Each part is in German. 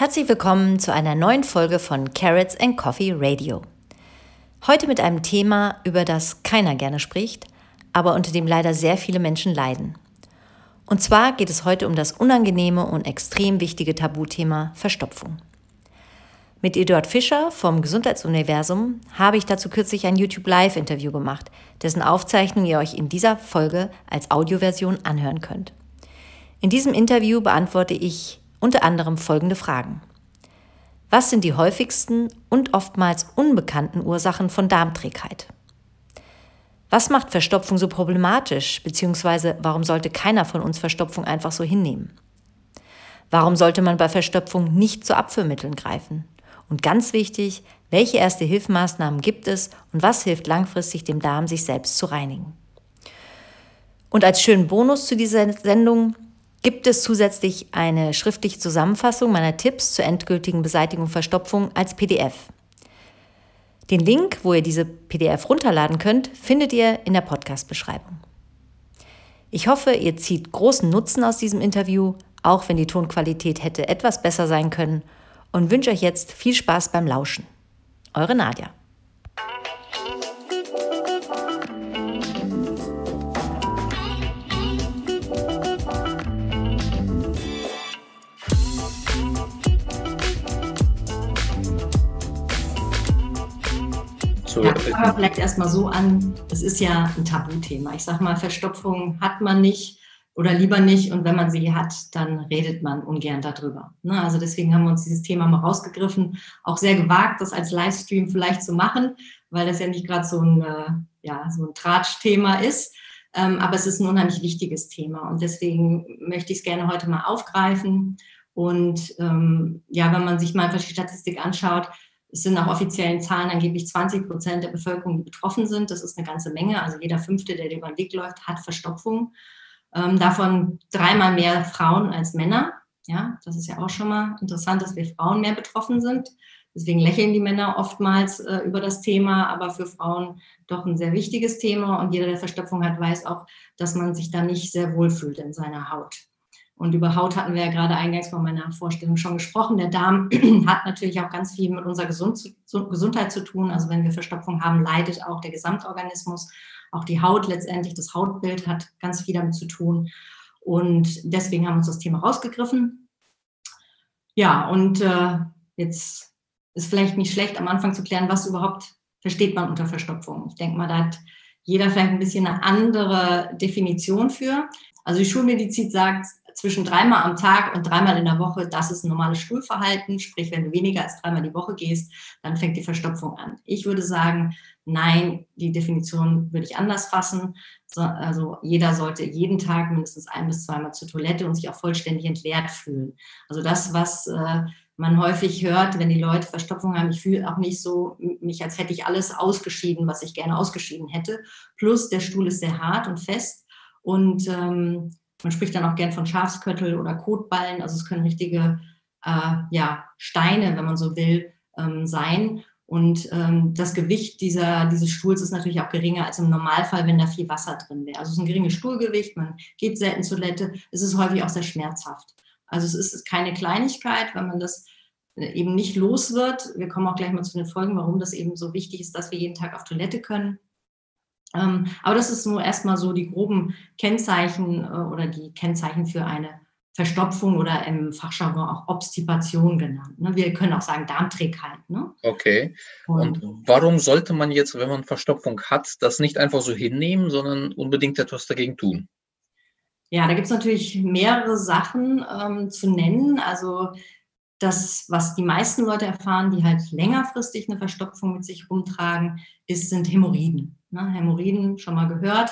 Herzlich willkommen zu einer neuen Folge von Carrots and Coffee Radio. Heute mit einem Thema, über das keiner gerne spricht, aber unter dem leider sehr viele Menschen leiden. Und zwar geht es heute um das unangenehme und extrem wichtige Tabuthema Verstopfung. Mit Eduard Fischer vom Gesundheitsuniversum habe ich dazu kürzlich ein YouTube Live-Interview gemacht, dessen Aufzeichnung ihr euch in dieser Folge als Audioversion anhören könnt. In diesem Interview beantworte ich unter anderem folgende Fragen. Was sind die häufigsten und oftmals unbekannten Ursachen von Darmträgheit? Was macht Verstopfung so problematisch, beziehungsweise warum sollte keiner von uns Verstopfung einfach so hinnehmen? Warum sollte man bei Verstopfung nicht zu Abführmitteln greifen? Und ganz wichtig, welche erste Hilfmaßnahmen gibt es und was hilft langfristig dem Darm, sich selbst zu reinigen? Und als schönen Bonus zu dieser Sendung gibt es zusätzlich eine schriftliche Zusammenfassung meiner Tipps zur endgültigen Beseitigung Verstopfung als PDF. Den Link, wo ihr diese PDF runterladen könnt, findet ihr in der Podcast-Beschreibung. Ich hoffe, ihr zieht großen Nutzen aus diesem Interview, auch wenn die Tonqualität hätte etwas besser sein können, und wünsche euch jetzt viel Spaß beim Lauschen. Eure Nadja. So, ja, fangen wir vielleicht erstmal so an. Es ist ja ein Tabuthema. Ich sage mal, Verstopfung hat man nicht oder lieber nicht. Und wenn man sie hat, dann redet man ungern darüber. Ne? Also deswegen haben wir uns dieses Thema mal rausgegriffen. Auch sehr gewagt, das als Livestream vielleicht zu machen, weil das ja nicht gerade so ein, äh, ja, so ein Tratschthema ist. Ähm, aber es ist ein unheimlich wichtiges Thema. Und deswegen möchte ich es gerne heute mal aufgreifen. Und ähm, ja, wenn man sich mal die Statistik anschaut, es sind nach offiziellen Zahlen angeblich 20 Prozent der Bevölkerung, die betroffen sind. Das ist eine ganze Menge. Also jeder Fünfte, der über den Weg läuft, hat Verstopfung. Ähm, davon dreimal mehr Frauen als Männer. Ja, das ist ja auch schon mal interessant, dass wir Frauen mehr betroffen sind. Deswegen lächeln die Männer oftmals äh, über das Thema, aber für Frauen doch ein sehr wichtiges Thema. Und jeder, der Verstopfung hat, weiß auch, dass man sich da nicht sehr wohl fühlt in seiner Haut. Und über Haut hatten wir ja gerade eingangs von meiner Vorstellung schon gesprochen. Der Darm hat natürlich auch ganz viel mit unserer Gesundheit zu tun. Also wenn wir Verstopfung haben, leidet auch der Gesamtorganismus. Auch die Haut letztendlich, das Hautbild hat ganz viel damit zu tun. Und deswegen haben wir uns das Thema rausgegriffen. Ja, und äh, jetzt ist vielleicht nicht schlecht, am Anfang zu klären, was überhaupt versteht man unter Verstopfung. Ich denke mal, da hat jeder vielleicht ein bisschen eine andere Definition für. Also die Schulmedizin sagt, zwischen dreimal am Tag und dreimal in der Woche, das ist ein normales Stuhlverhalten. Sprich, wenn du weniger als dreimal die Woche gehst, dann fängt die Verstopfung an. Ich würde sagen, nein, die Definition würde ich anders fassen. also jeder sollte jeden Tag mindestens ein bis zweimal zur Toilette und sich auch vollständig entleert fühlen. Also das, was äh, man häufig hört, wenn die Leute Verstopfung haben, ich fühle auch nicht so mich, als hätte ich alles ausgeschieden, was ich gerne ausgeschieden hätte. Plus der Stuhl ist sehr hart und fest. Und ähm, man spricht dann auch gern von Schafsköttel oder Kotballen. Also es können richtige äh, ja, Steine, wenn man so will, ähm, sein. Und ähm, das Gewicht dieser, dieses Stuhls ist natürlich auch geringer als im Normalfall, wenn da viel Wasser drin wäre. Also es ist ein geringes Stuhlgewicht, man geht selten zur Toilette. Es ist häufig auch sehr schmerzhaft. Also es ist keine Kleinigkeit, wenn man das äh, eben nicht los wird. Wir kommen auch gleich mal zu den Folgen, warum das eben so wichtig ist, dass wir jeden Tag auf Toilette können. Ähm, aber das ist nur erstmal so die groben Kennzeichen äh, oder die Kennzeichen für eine Verstopfung oder im Fachjargon auch Obstipation genannt. Ne? Wir können auch sagen Darmträgheit. Ne? Okay. Und, Und warum sollte man jetzt, wenn man Verstopfung hat, das nicht einfach so hinnehmen, sondern unbedingt etwas dagegen tun? Ja, da gibt es natürlich mehrere Sachen ähm, zu nennen. Also das, was die meisten Leute erfahren, die halt längerfristig eine Verstopfung mit sich rumtragen, ist, sind Hämorrhoiden. Ne? Hämorrhoiden schon mal gehört.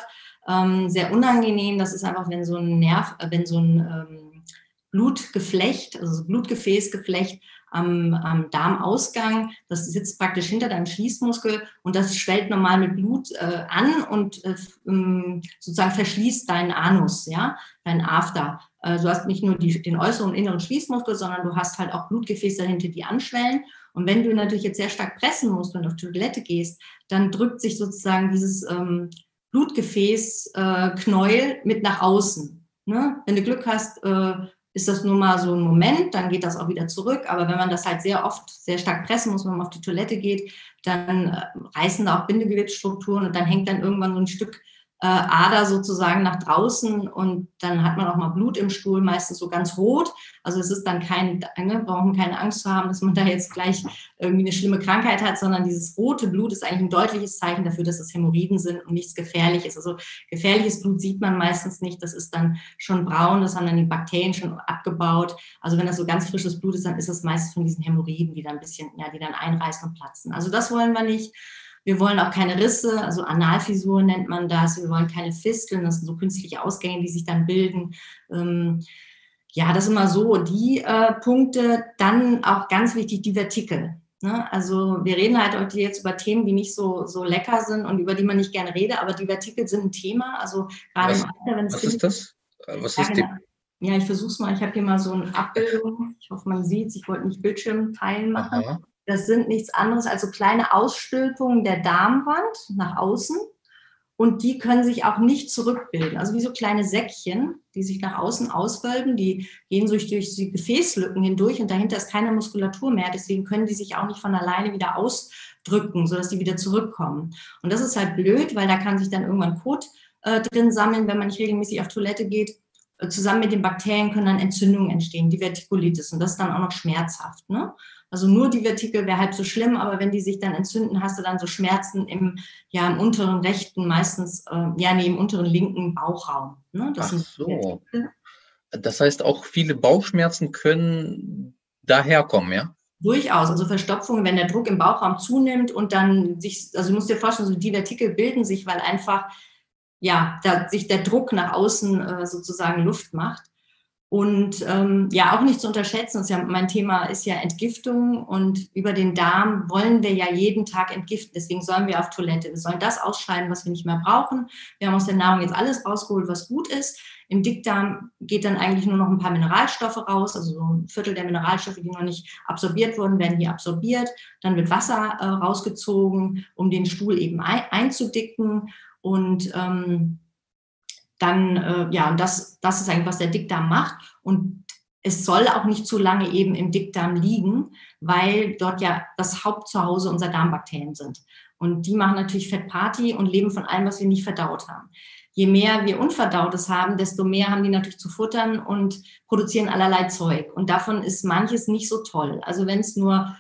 Ähm, sehr unangenehm. Das ist einfach, wenn so ein Nerv, äh, wenn so ein ähm, Blutgeflecht, also Blutgefäßgeflecht am, am, Darmausgang, das sitzt praktisch hinter deinem Schließmuskel und das schwellt normal mit Blut äh, an und äh, ähm, sozusagen verschließt deinen Anus, ja, deinen After. Äh, du hast nicht nur die, den äußeren und inneren Schließmuskel, sondern du hast halt auch Blutgefäße dahinter, die anschwellen. Und wenn du natürlich jetzt sehr stark pressen musst und auf die Toilette gehst, dann drückt sich sozusagen dieses ähm, Blutgefäßknäuel äh, mit nach außen. Ne? Wenn du Glück hast, äh, ist das nur mal so ein Moment, dann geht das auch wieder zurück. Aber wenn man das halt sehr oft sehr stark pressen muss, wenn man auf die Toilette geht, dann äh, reißen da auch Bindegewebsstrukturen und dann hängt dann irgendwann so ein Stück äh, Ader sozusagen nach draußen und dann hat man auch mal Blut im Stuhl, meistens so ganz rot. Also es ist dann kein, ne, brauchen keine Angst zu haben, dass man da jetzt gleich irgendwie eine schlimme Krankheit hat, sondern dieses rote Blut ist eigentlich ein deutliches Zeichen dafür, dass es Hämorrhoiden sind und nichts Gefährliches. Also gefährliches Blut sieht man meistens nicht, das ist dann schon braun, das haben dann die Bakterien schon abgebaut. Also wenn das so ganz frisches Blut ist, dann ist das meistens von diesen Hämorrhoiden, die dann ein bisschen, ja, die dann einreißen und platzen. Also das wollen wir nicht. Wir wollen auch keine Risse, also Analfissur nennt man das. Wir wollen keine Fisteln, das sind so künstliche Ausgänge, die sich dann bilden. Ähm, ja, das sind immer so die äh, Punkte. Dann auch ganz wichtig die Vertikel. Ne? Also wir reden halt heute jetzt über Themen, die nicht so, so lecker sind und über die man nicht gerne redet, aber die Vertikel sind ein Thema. Also gerade was, im Alter, wenn es Was ist das? Was ist die? Ja, ich versuche es mal. Ich habe hier mal so eine Abbildung. Ich hoffe, man sieht es. Ich wollte nicht Bildschirm teilen machen. Aha. Das sind nichts anderes als so kleine Ausstülpungen der Darmwand nach außen. Und die können sich auch nicht zurückbilden. Also wie so kleine Säckchen, die sich nach außen auswölben, die gehen durch, durch die Gefäßlücken hindurch und dahinter ist keine Muskulatur mehr. Deswegen können die sich auch nicht von alleine wieder ausdrücken, sodass die wieder zurückkommen. Und das ist halt blöd, weil da kann sich dann irgendwann Kot äh, drin sammeln, wenn man nicht regelmäßig auf Toilette geht. Äh, zusammen mit den Bakterien können dann Entzündungen entstehen, Divertikulitis. Und das ist dann auch noch schmerzhaft. Ne? Also nur die Vertikel wäre halb so schlimm, aber wenn die sich dann entzünden, hast du dann so Schmerzen im, ja, im unteren rechten, meistens, äh, ja, nee, im unteren linken Bauchraum. Ne? Ach so. Das heißt, auch viele Bauchschmerzen können daherkommen, ja? Durchaus, also Verstopfungen, wenn der Druck im Bauchraum zunimmt und dann sich, also du musst dir vorstellen, so die Vertikel bilden sich, weil einfach, ja, da sich der Druck nach außen äh, sozusagen Luft macht. Und ähm, ja, auch nicht zu unterschätzen, ist ja, mein Thema ist ja Entgiftung und über den Darm wollen wir ja jeden Tag entgiften. Deswegen sollen wir auf Toilette. Wir sollen das ausscheiden, was wir nicht mehr brauchen. Wir haben aus der Nahrung jetzt alles rausgeholt, was gut ist. Im Dickdarm geht dann eigentlich nur noch ein paar Mineralstoffe raus, also so ein Viertel der Mineralstoffe, die noch nicht absorbiert wurden, werden hier absorbiert. Dann wird Wasser äh, rausgezogen, um den Stuhl eben ein, einzudicken. Und ähm, dann, äh, ja, und das, das ist eigentlich, was der Dickdarm macht. Und es soll auch nicht zu lange eben im Dickdarm liegen, weil dort ja das Hauptzuhause unserer Darmbakterien sind. Und die machen natürlich Fettparty und leben von allem, was wir nicht verdaut haben. Je mehr wir Unverdautes haben, desto mehr haben die natürlich zu futtern und produzieren allerlei Zeug. Und davon ist manches nicht so toll. Also wenn es nur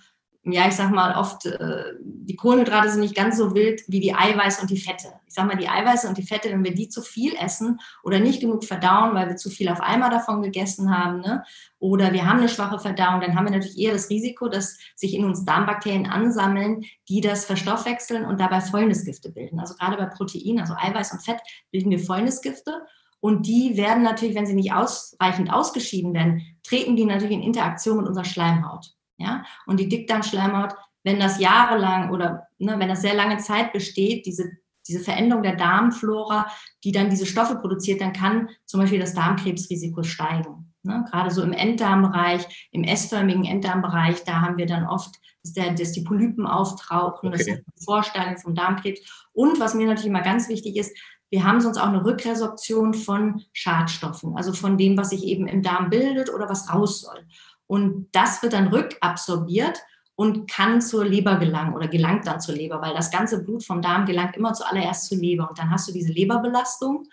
ja, ich sag mal, oft, äh, die Kohlenhydrate sind nicht ganz so wild wie die Eiweiße und die Fette. Ich sag mal, die Eiweiße und die Fette, wenn wir die zu viel essen oder nicht genug verdauen, weil wir zu viel auf einmal davon gegessen haben, ne? oder wir haben eine schwache Verdauung, dann haben wir natürlich eher das Risiko, dass sich in uns Darmbakterien ansammeln, die das verstoffwechseln und dabei Fäulnisgifte bilden. Also gerade bei Protein, also Eiweiß und Fett, bilden wir Fäulnisgifte. Und die werden natürlich, wenn sie nicht ausreichend ausgeschieden werden, treten die natürlich in Interaktion mit unserer Schleimhaut. Ja? Und die Dickdarmschleimhaut, wenn das jahrelang oder ne, wenn das sehr lange Zeit besteht, diese, diese Veränderung der Darmflora, die dann diese Stoffe produziert, dann kann zum Beispiel das Darmkrebsrisiko steigen. Ne? Gerade so im Enddarmbereich, im S-förmigen Enddarmbereich, da haben wir dann oft, dass, der, dass die Polypen auftauchen, okay. das sind Vorstadien vom Darmkrebs. Und was mir natürlich immer ganz wichtig ist, wir haben sonst auch eine Rückresorption von Schadstoffen, also von dem, was sich eben im Darm bildet oder was raus soll. Und das wird dann rückabsorbiert und kann zur Leber gelangen oder gelangt dann zur Leber, weil das ganze Blut vom Darm gelangt immer zuallererst zur Leber. Und dann hast du diese Leberbelastung.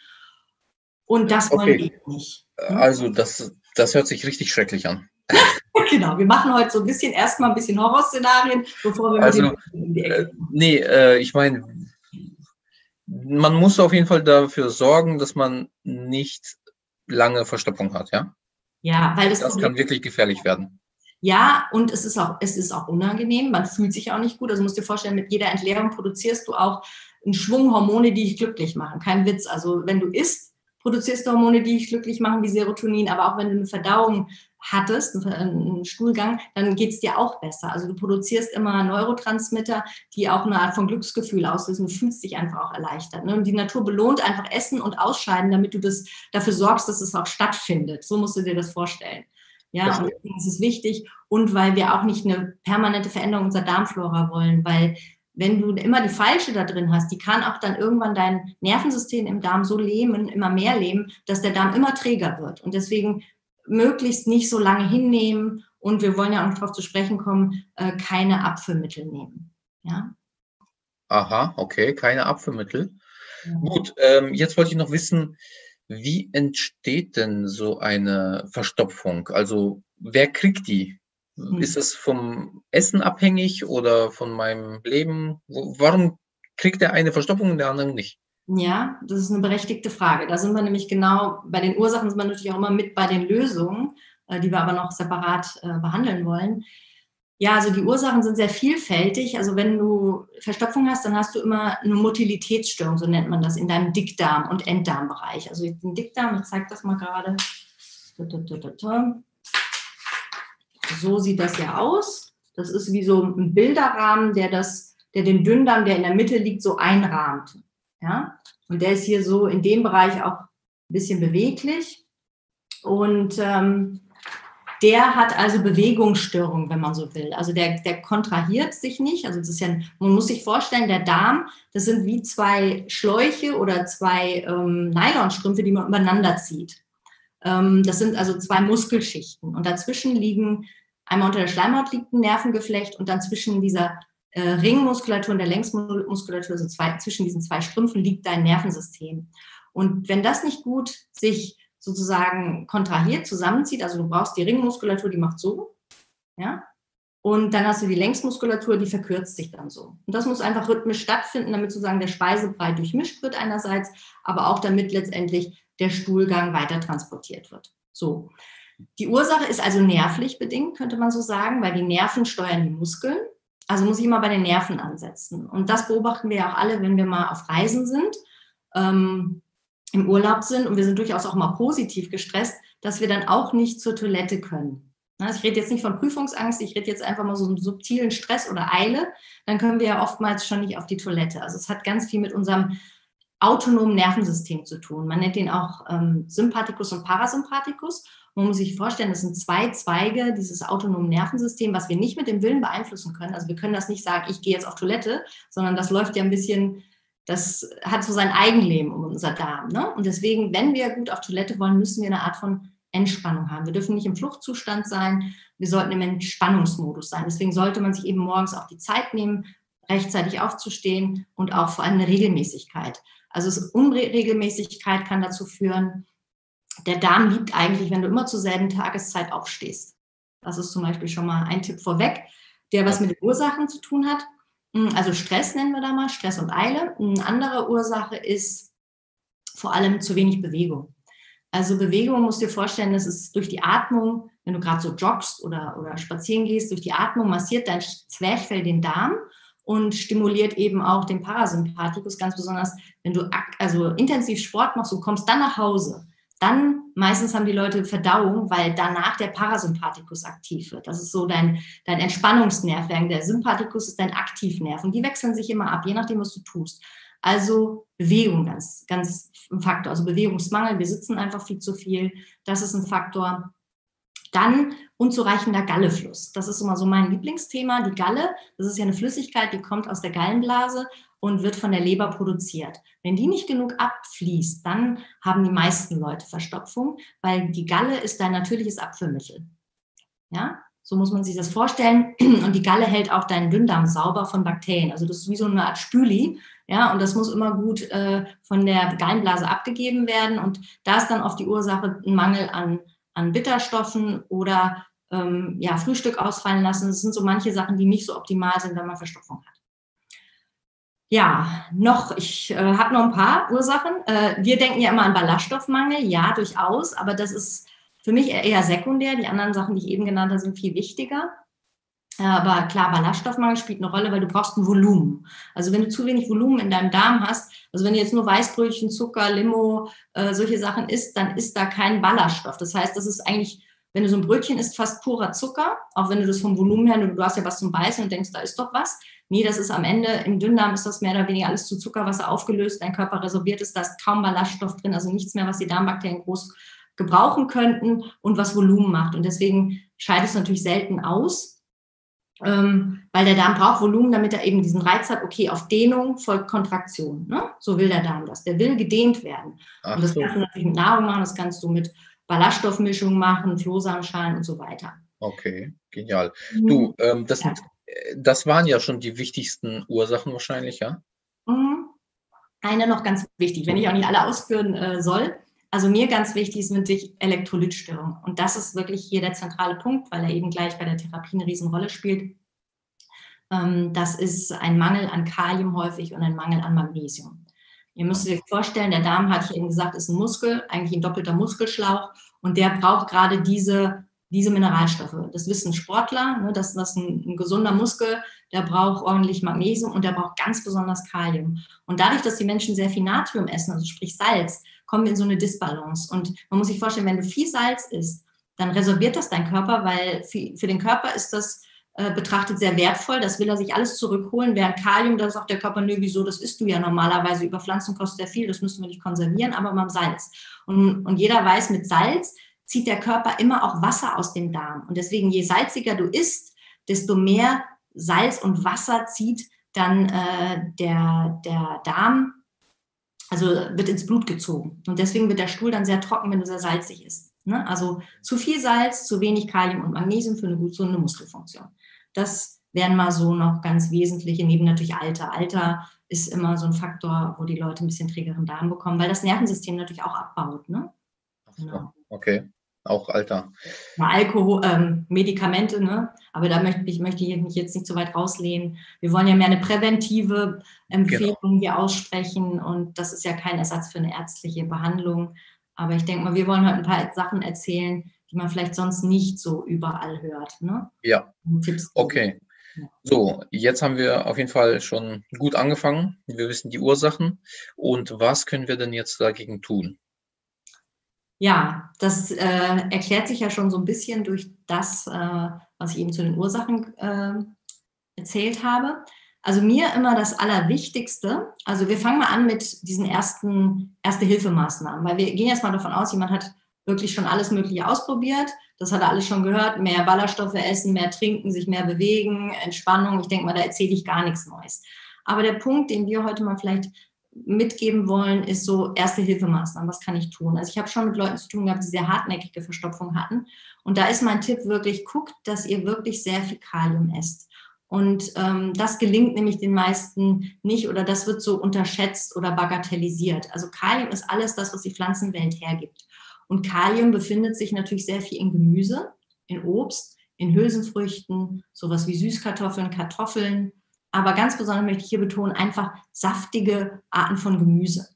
Und das okay. wollen wir nicht. Ne? Also das, das hört sich richtig schrecklich an. genau, wir machen heute so ein bisschen erstmal ein bisschen Horrorszenarien, bevor wir also, mit äh, Nee, äh, ich meine, man muss auf jeden Fall dafür sorgen, dass man nicht lange Verstopfung hat, ja? Ja, weil das, das kann wirklich gefährlich werden. Ja, und es ist auch, es ist auch unangenehm. Man fühlt sich auch nicht gut. Also musst dir vorstellen, mit jeder Entleerung produzierst du auch einen Schwung Hormone, die dich glücklich machen. Kein Witz. Also wenn du isst, produzierst du Hormone, die dich glücklich machen, wie Serotonin. Aber auch wenn du eine Verdauung hattest, einen Stuhlgang, dann geht es dir auch besser. Also du produzierst immer Neurotransmitter, die auch eine Art von Glücksgefühl auslösen. Du fühlst dich einfach auch erleichtert. Ne? Und die Natur belohnt einfach Essen und Ausscheiden, damit du das dafür sorgst, dass es auch stattfindet. So musst du dir das vorstellen. Ja, und deswegen ist es wichtig. Und weil wir auch nicht eine permanente Veränderung unserer Darmflora wollen, weil wenn du immer die falsche da drin hast, die kann auch dann irgendwann dein Nervensystem im Darm so lähmen, immer mehr lähmen, dass der Darm immer träger wird. Und deswegen möglichst nicht so lange hinnehmen und wir wollen ja auch noch darauf zu sprechen kommen, äh, keine Abführmittel nehmen. Ja? Aha, okay, keine Abführmittel. Ja. Gut, ähm, jetzt wollte ich noch wissen, wie entsteht denn so eine Verstopfung? Also wer kriegt die? Hm. Ist es vom Essen abhängig oder von meinem Leben? Warum kriegt der eine Verstopfung und der andere nicht? Ja, das ist eine berechtigte Frage. Da sind wir nämlich genau, bei den Ursachen sind wir natürlich auch immer mit bei den Lösungen, äh, die wir aber noch separat äh, behandeln wollen. Ja, also die Ursachen sind sehr vielfältig. Also wenn du Verstopfung hast, dann hast du immer eine Motilitätsstörung, so nennt man das, in deinem Dickdarm- und Enddarmbereich. Also den Dickdarm, ich zeige das mal gerade. So sieht das ja aus. Das ist wie so ein Bilderrahmen, der, das, der den Dünndarm, der in der Mitte liegt, so einrahmt. Ja? Und der ist hier so in dem Bereich auch ein bisschen beweglich. Und ähm, der hat also Bewegungsstörungen, wenn man so will. Also der, der kontrahiert sich nicht. Also das ist ja, man muss sich vorstellen, der Darm, das sind wie zwei Schläuche oder zwei ähm, Nylonstrümpfe, die man übereinander zieht. Ähm, das sind also zwei Muskelschichten. Und dazwischen liegen, einmal unter der Schleimhaut liegt ein Nervengeflecht und dann zwischen dieser äh, Ringmuskulatur und der Längsmuskulatur, also zwei, zwischen diesen zwei Strümpfen liegt dein Nervensystem. Und wenn das nicht gut sich sozusagen kontrahiert, zusammenzieht, also du brauchst die Ringmuskulatur, die macht so, ja, und dann hast du die Längsmuskulatur, die verkürzt sich dann so. Und das muss einfach rhythmisch stattfinden, damit sozusagen der Speisebrei durchmischt wird einerseits, aber auch damit letztendlich der Stuhlgang weiter transportiert wird. So. Die Ursache ist also nervlich bedingt, könnte man so sagen, weil die Nerven steuern die Muskeln. Also muss ich immer bei den Nerven ansetzen. Und das beobachten wir ja auch alle, wenn wir mal auf Reisen sind. Ähm, im Urlaub sind und wir sind durchaus auch mal positiv gestresst, dass wir dann auch nicht zur Toilette können. Also ich rede jetzt nicht von Prüfungsangst, ich rede jetzt einfach mal so einen subtilen Stress oder Eile, dann können wir ja oftmals schon nicht auf die Toilette. Also es hat ganz viel mit unserem autonomen Nervensystem zu tun. Man nennt den auch ähm, Sympathikus und Parasympathikus. Man muss sich vorstellen, das sind zwei Zweige dieses autonomen Nervensystems, was wir nicht mit dem Willen beeinflussen können. Also wir können das nicht sagen, ich gehe jetzt auf Toilette, sondern das läuft ja ein bisschen das hat so sein Eigenleben um unser Darm. Ne? Und deswegen, wenn wir gut auf Toilette wollen, müssen wir eine Art von Entspannung haben. Wir dürfen nicht im Fluchtzustand sein, wir sollten im Entspannungsmodus sein. Deswegen sollte man sich eben morgens auch die Zeit nehmen, rechtzeitig aufzustehen und auch vor allem eine Regelmäßigkeit. Also Unregelmäßigkeit kann dazu führen, der Darm liebt eigentlich, wenn du immer zur selben Tageszeit aufstehst. Das ist zum Beispiel schon mal ein Tipp vorweg, der was mit den Ursachen zu tun hat. Hm, also Stress nennen wir da mal, Stress und Eile. Eine andere Ursache ist vor allem zu wenig Bewegung. Also Bewegung musst du dir vorstellen, das ist durch die Atmung, wenn du gerade so joggst oder, oder spazieren gehst, durch die Atmung massiert dein Zwerchfell den Darm und stimuliert eben auch den Parasympathikus, ganz besonders, wenn du also intensiv Sport machst und kommst dann nach Hause dann meistens haben die Leute Verdauung, weil danach der Parasympathikus aktiv wird. Das ist so dein, dein Entspannungsnerv. Der Sympathikus ist dein Aktivnerv und die wechseln sich immer ab, je nachdem, was du tust. Also Bewegung, ganz, ganz ein Faktor. Also Bewegungsmangel, wir sitzen einfach viel zu viel. Das ist ein Faktor. Dann unzureichender Gallefluss. Das ist immer so mein Lieblingsthema. Die Galle, das ist ja eine Flüssigkeit, die kommt aus der Gallenblase und wird von der Leber produziert. Wenn die nicht genug abfließt, dann haben die meisten Leute Verstopfung, weil die Galle ist dein natürliches Abführmittel. Ja, so muss man sich das vorstellen. Und die Galle hält auch deinen Dünndarm sauber von Bakterien. Also das ist wie so eine Art Spüli. Ja, und das muss immer gut äh, von der Gallenblase abgegeben werden. Und da ist dann oft die Ursache ein Mangel an, an Bitterstoffen oder ähm, ja, Frühstück ausfallen lassen. Das sind so manche Sachen, die nicht so optimal sind, wenn man Verstopfung hat. Ja, noch, ich äh, habe noch ein paar Ursachen. Äh, wir denken ja immer an Ballaststoffmangel, ja, durchaus, aber das ist für mich eher sekundär. Die anderen Sachen, die ich eben genannt habe, sind viel wichtiger. Aber klar, Ballaststoffmangel spielt eine Rolle, weil du brauchst ein Volumen. Also wenn du zu wenig Volumen in deinem Darm hast, also wenn du jetzt nur Weißbrötchen, Zucker, Limo, äh, solche Sachen isst, dann ist da kein Ballaststoff. Das heißt, das ist eigentlich, wenn du so ein Brötchen isst, fast purer Zucker, auch wenn du das vom Volumen her, du hast ja was zum Beißen und denkst, da ist doch was. Nee, das ist am Ende, im Dünndarm ist das mehr oder weniger alles zu Zuckerwasser aufgelöst, dein Körper resorbiert ist, da ist kaum Ballaststoff drin, also nichts mehr, was die Darmbakterien groß gebrauchen könnten und was Volumen macht. Und deswegen scheidet es natürlich selten aus, ähm, weil der Darm braucht Volumen, damit er eben diesen Reiz hat, okay, auf Dehnung folgt Kontraktion. Ne? So will der Darm das. Der will gedehnt werden. Ach und das so. kannst du natürlich mit Nahrung machen, das kannst du mit Ballaststoffmischung machen, Flohsamenschalen und so weiter. Okay, genial. Mhm. Du, ähm, das, ja. Äh, das waren ja schon die wichtigsten Ursachen wahrscheinlich, ja? Mhm. Eine noch ganz wichtig, wenn ich auch nicht alle ausführen äh, soll. Also mir ganz wichtig ist natürlich Elektrolytstörung. Und das ist wirklich hier der zentrale Punkt, weil er eben gleich bei der Therapie eine Riesenrolle spielt. Ähm, das ist ein Mangel an Kalium häufig und ein Mangel an Magnesium. Ihr müsst euch vorstellen, der Darm, hat ich eben gesagt, ist ein Muskel, eigentlich ein doppelter Muskelschlauch und der braucht gerade diese, diese Mineralstoffe. Das wissen Sportler, ne, dass das ein, ein gesunder Muskel, der braucht ordentlich Magnesium und der braucht ganz besonders Kalium. Und dadurch, dass die Menschen sehr viel Natrium essen, also sprich Salz, kommen wir in so eine Disbalance. Und man muss sich vorstellen, wenn du viel Salz isst, dann resorbiert das dein Körper, weil für, für den Körper ist das äh, betrachtet sehr wertvoll. Das will er sich alles zurückholen. Während Kalium, da sagt der Körper, nö, wieso, das isst du ja normalerweise über Pflanzen, kostet sehr viel, das müssen wir nicht konservieren, aber beim Salz. Und, und jeder weiß, mit Salz zieht der Körper immer auch Wasser aus dem Darm. Und deswegen, je salziger du isst, desto mehr Salz und Wasser zieht dann äh, der, der Darm, also wird ins Blut gezogen. Und deswegen wird der Stuhl dann sehr trocken, wenn du sehr salzig isst. Ne? Also zu viel Salz, zu wenig Kalium und Magnesium für eine gut gesunde Muskelfunktion. Das wären mal so noch ganz wesentliche, neben natürlich Alter. Alter ist immer so ein Faktor, wo die Leute ein bisschen trägeren Darm bekommen, weil das Nervensystem natürlich auch abbaut. Ne? Genau. Okay, auch Alter. Alkohol, ähm, Medikamente, ne? aber da möchte ich möchte mich jetzt nicht so weit rauslehnen. Wir wollen ja mehr eine präventive Empfehlung genau. hier aussprechen und das ist ja kein Ersatz für eine ärztliche Behandlung. Aber ich denke mal, wir wollen heute ein paar Sachen erzählen, die man vielleicht sonst nicht so überall hört. Ne? Ja. Okay. So, jetzt haben wir auf jeden Fall schon gut angefangen. Wir wissen die Ursachen. Und was können wir denn jetzt dagegen tun? Ja, das äh, erklärt sich ja schon so ein bisschen durch das, äh, was ich eben zu den Ursachen äh, erzählt habe. Also mir immer das Allerwichtigste, also wir fangen mal an mit diesen ersten Erste-Hilfemaßnahmen, weil wir gehen jetzt mal davon aus, jemand hat wirklich schon alles Mögliche ausprobiert. Das hat er alles schon gehört. Mehr Ballaststoffe essen, mehr trinken, sich mehr bewegen, Entspannung. Ich denke mal, da erzähle ich gar nichts Neues. Aber der Punkt, den wir heute mal vielleicht mitgeben wollen, ist so Erste-Hilfemaßnahmen. Was kann ich tun? Also ich habe schon mit Leuten zu tun gehabt, die sehr hartnäckige Verstopfung hatten. Und da ist mein Tipp wirklich, guckt, dass ihr wirklich sehr viel Kalium esst. Und ähm, das gelingt nämlich den meisten nicht oder das wird so unterschätzt oder bagatellisiert. Also Kalium ist alles das, was die Pflanzenwelt hergibt. Und Kalium befindet sich natürlich sehr viel in Gemüse, in Obst, in Hülsenfrüchten, sowas wie Süßkartoffeln, Kartoffeln. Aber ganz besonders möchte ich hier betonen, einfach saftige Arten von Gemüse.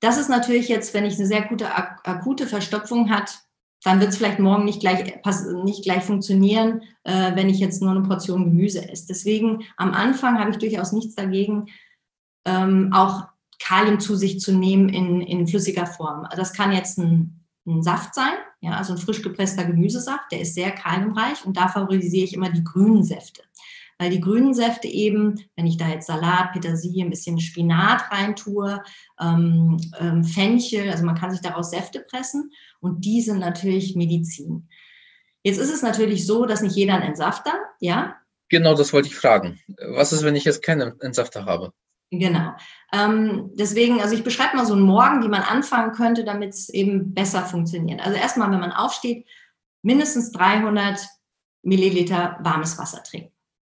Das ist natürlich jetzt, wenn ich eine sehr gute akute Verstopfung hat, dann wird es vielleicht morgen nicht gleich, nicht gleich funktionieren, äh, wenn ich jetzt nur eine Portion Gemüse esse. Deswegen am Anfang habe ich durchaus nichts dagegen, ähm, auch Kalium zu sich zu nehmen in, in flüssiger Form. Das kann jetzt ein, ein Saft sein, ja, also ein frisch gepresster Gemüsesaft, der ist sehr kaliumreich und da favorisiere ich immer die grünen Säfte. Weil die grünen Säfte eben, wenn ich da jetzt Salat, Petersilie, ein bisschen Spinat reintue, ähm, ähm, Fenchel, also man kann sich daraus Säfte pressen und die sind natürlich Medizin. Jetzt ist es natürlich so, dass nicht jeder einen Entsafter, ja? Genau, das wollte ich fragen. Was ist, wenn ich jetzt keinen Entsafter habe? Genau. Ähm, deswegen, also ich beschreibe mal so einen Morgen, wie man anfangen könnte, damit es eben besser funktioniert. Also erstmal, wenn man aufsteht, mindestens 300 Milliliter warmes Wasser trinken.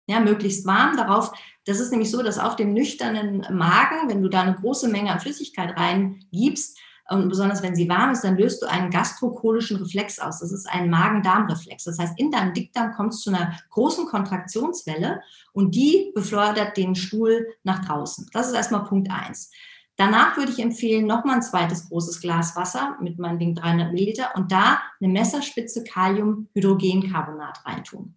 Ja, möglichst warm. Darauf, das ist nämlich so, dass auf dem nüchternen Magen, wenn du da eine große Menge an Flüssigkeit reingibst, und besonders wenn sie warm ist, dann löst du einen gastrocholischen Reflex aus. Das ist ein Magen-Darm-Reflex. Das heißt, in deinem Dickdarm kommt es zu einer großen Kontraktionswelle und die befördert den Stuhl nach draußen. Das ist erstmal Punkt eins. Danach würde ich empfehlen, nochmal ein zweites großes Glas Wasser mit meinetwegen 300 Milliliter und da eine Messerspitze Kaliumhydrogencarbonat reintun.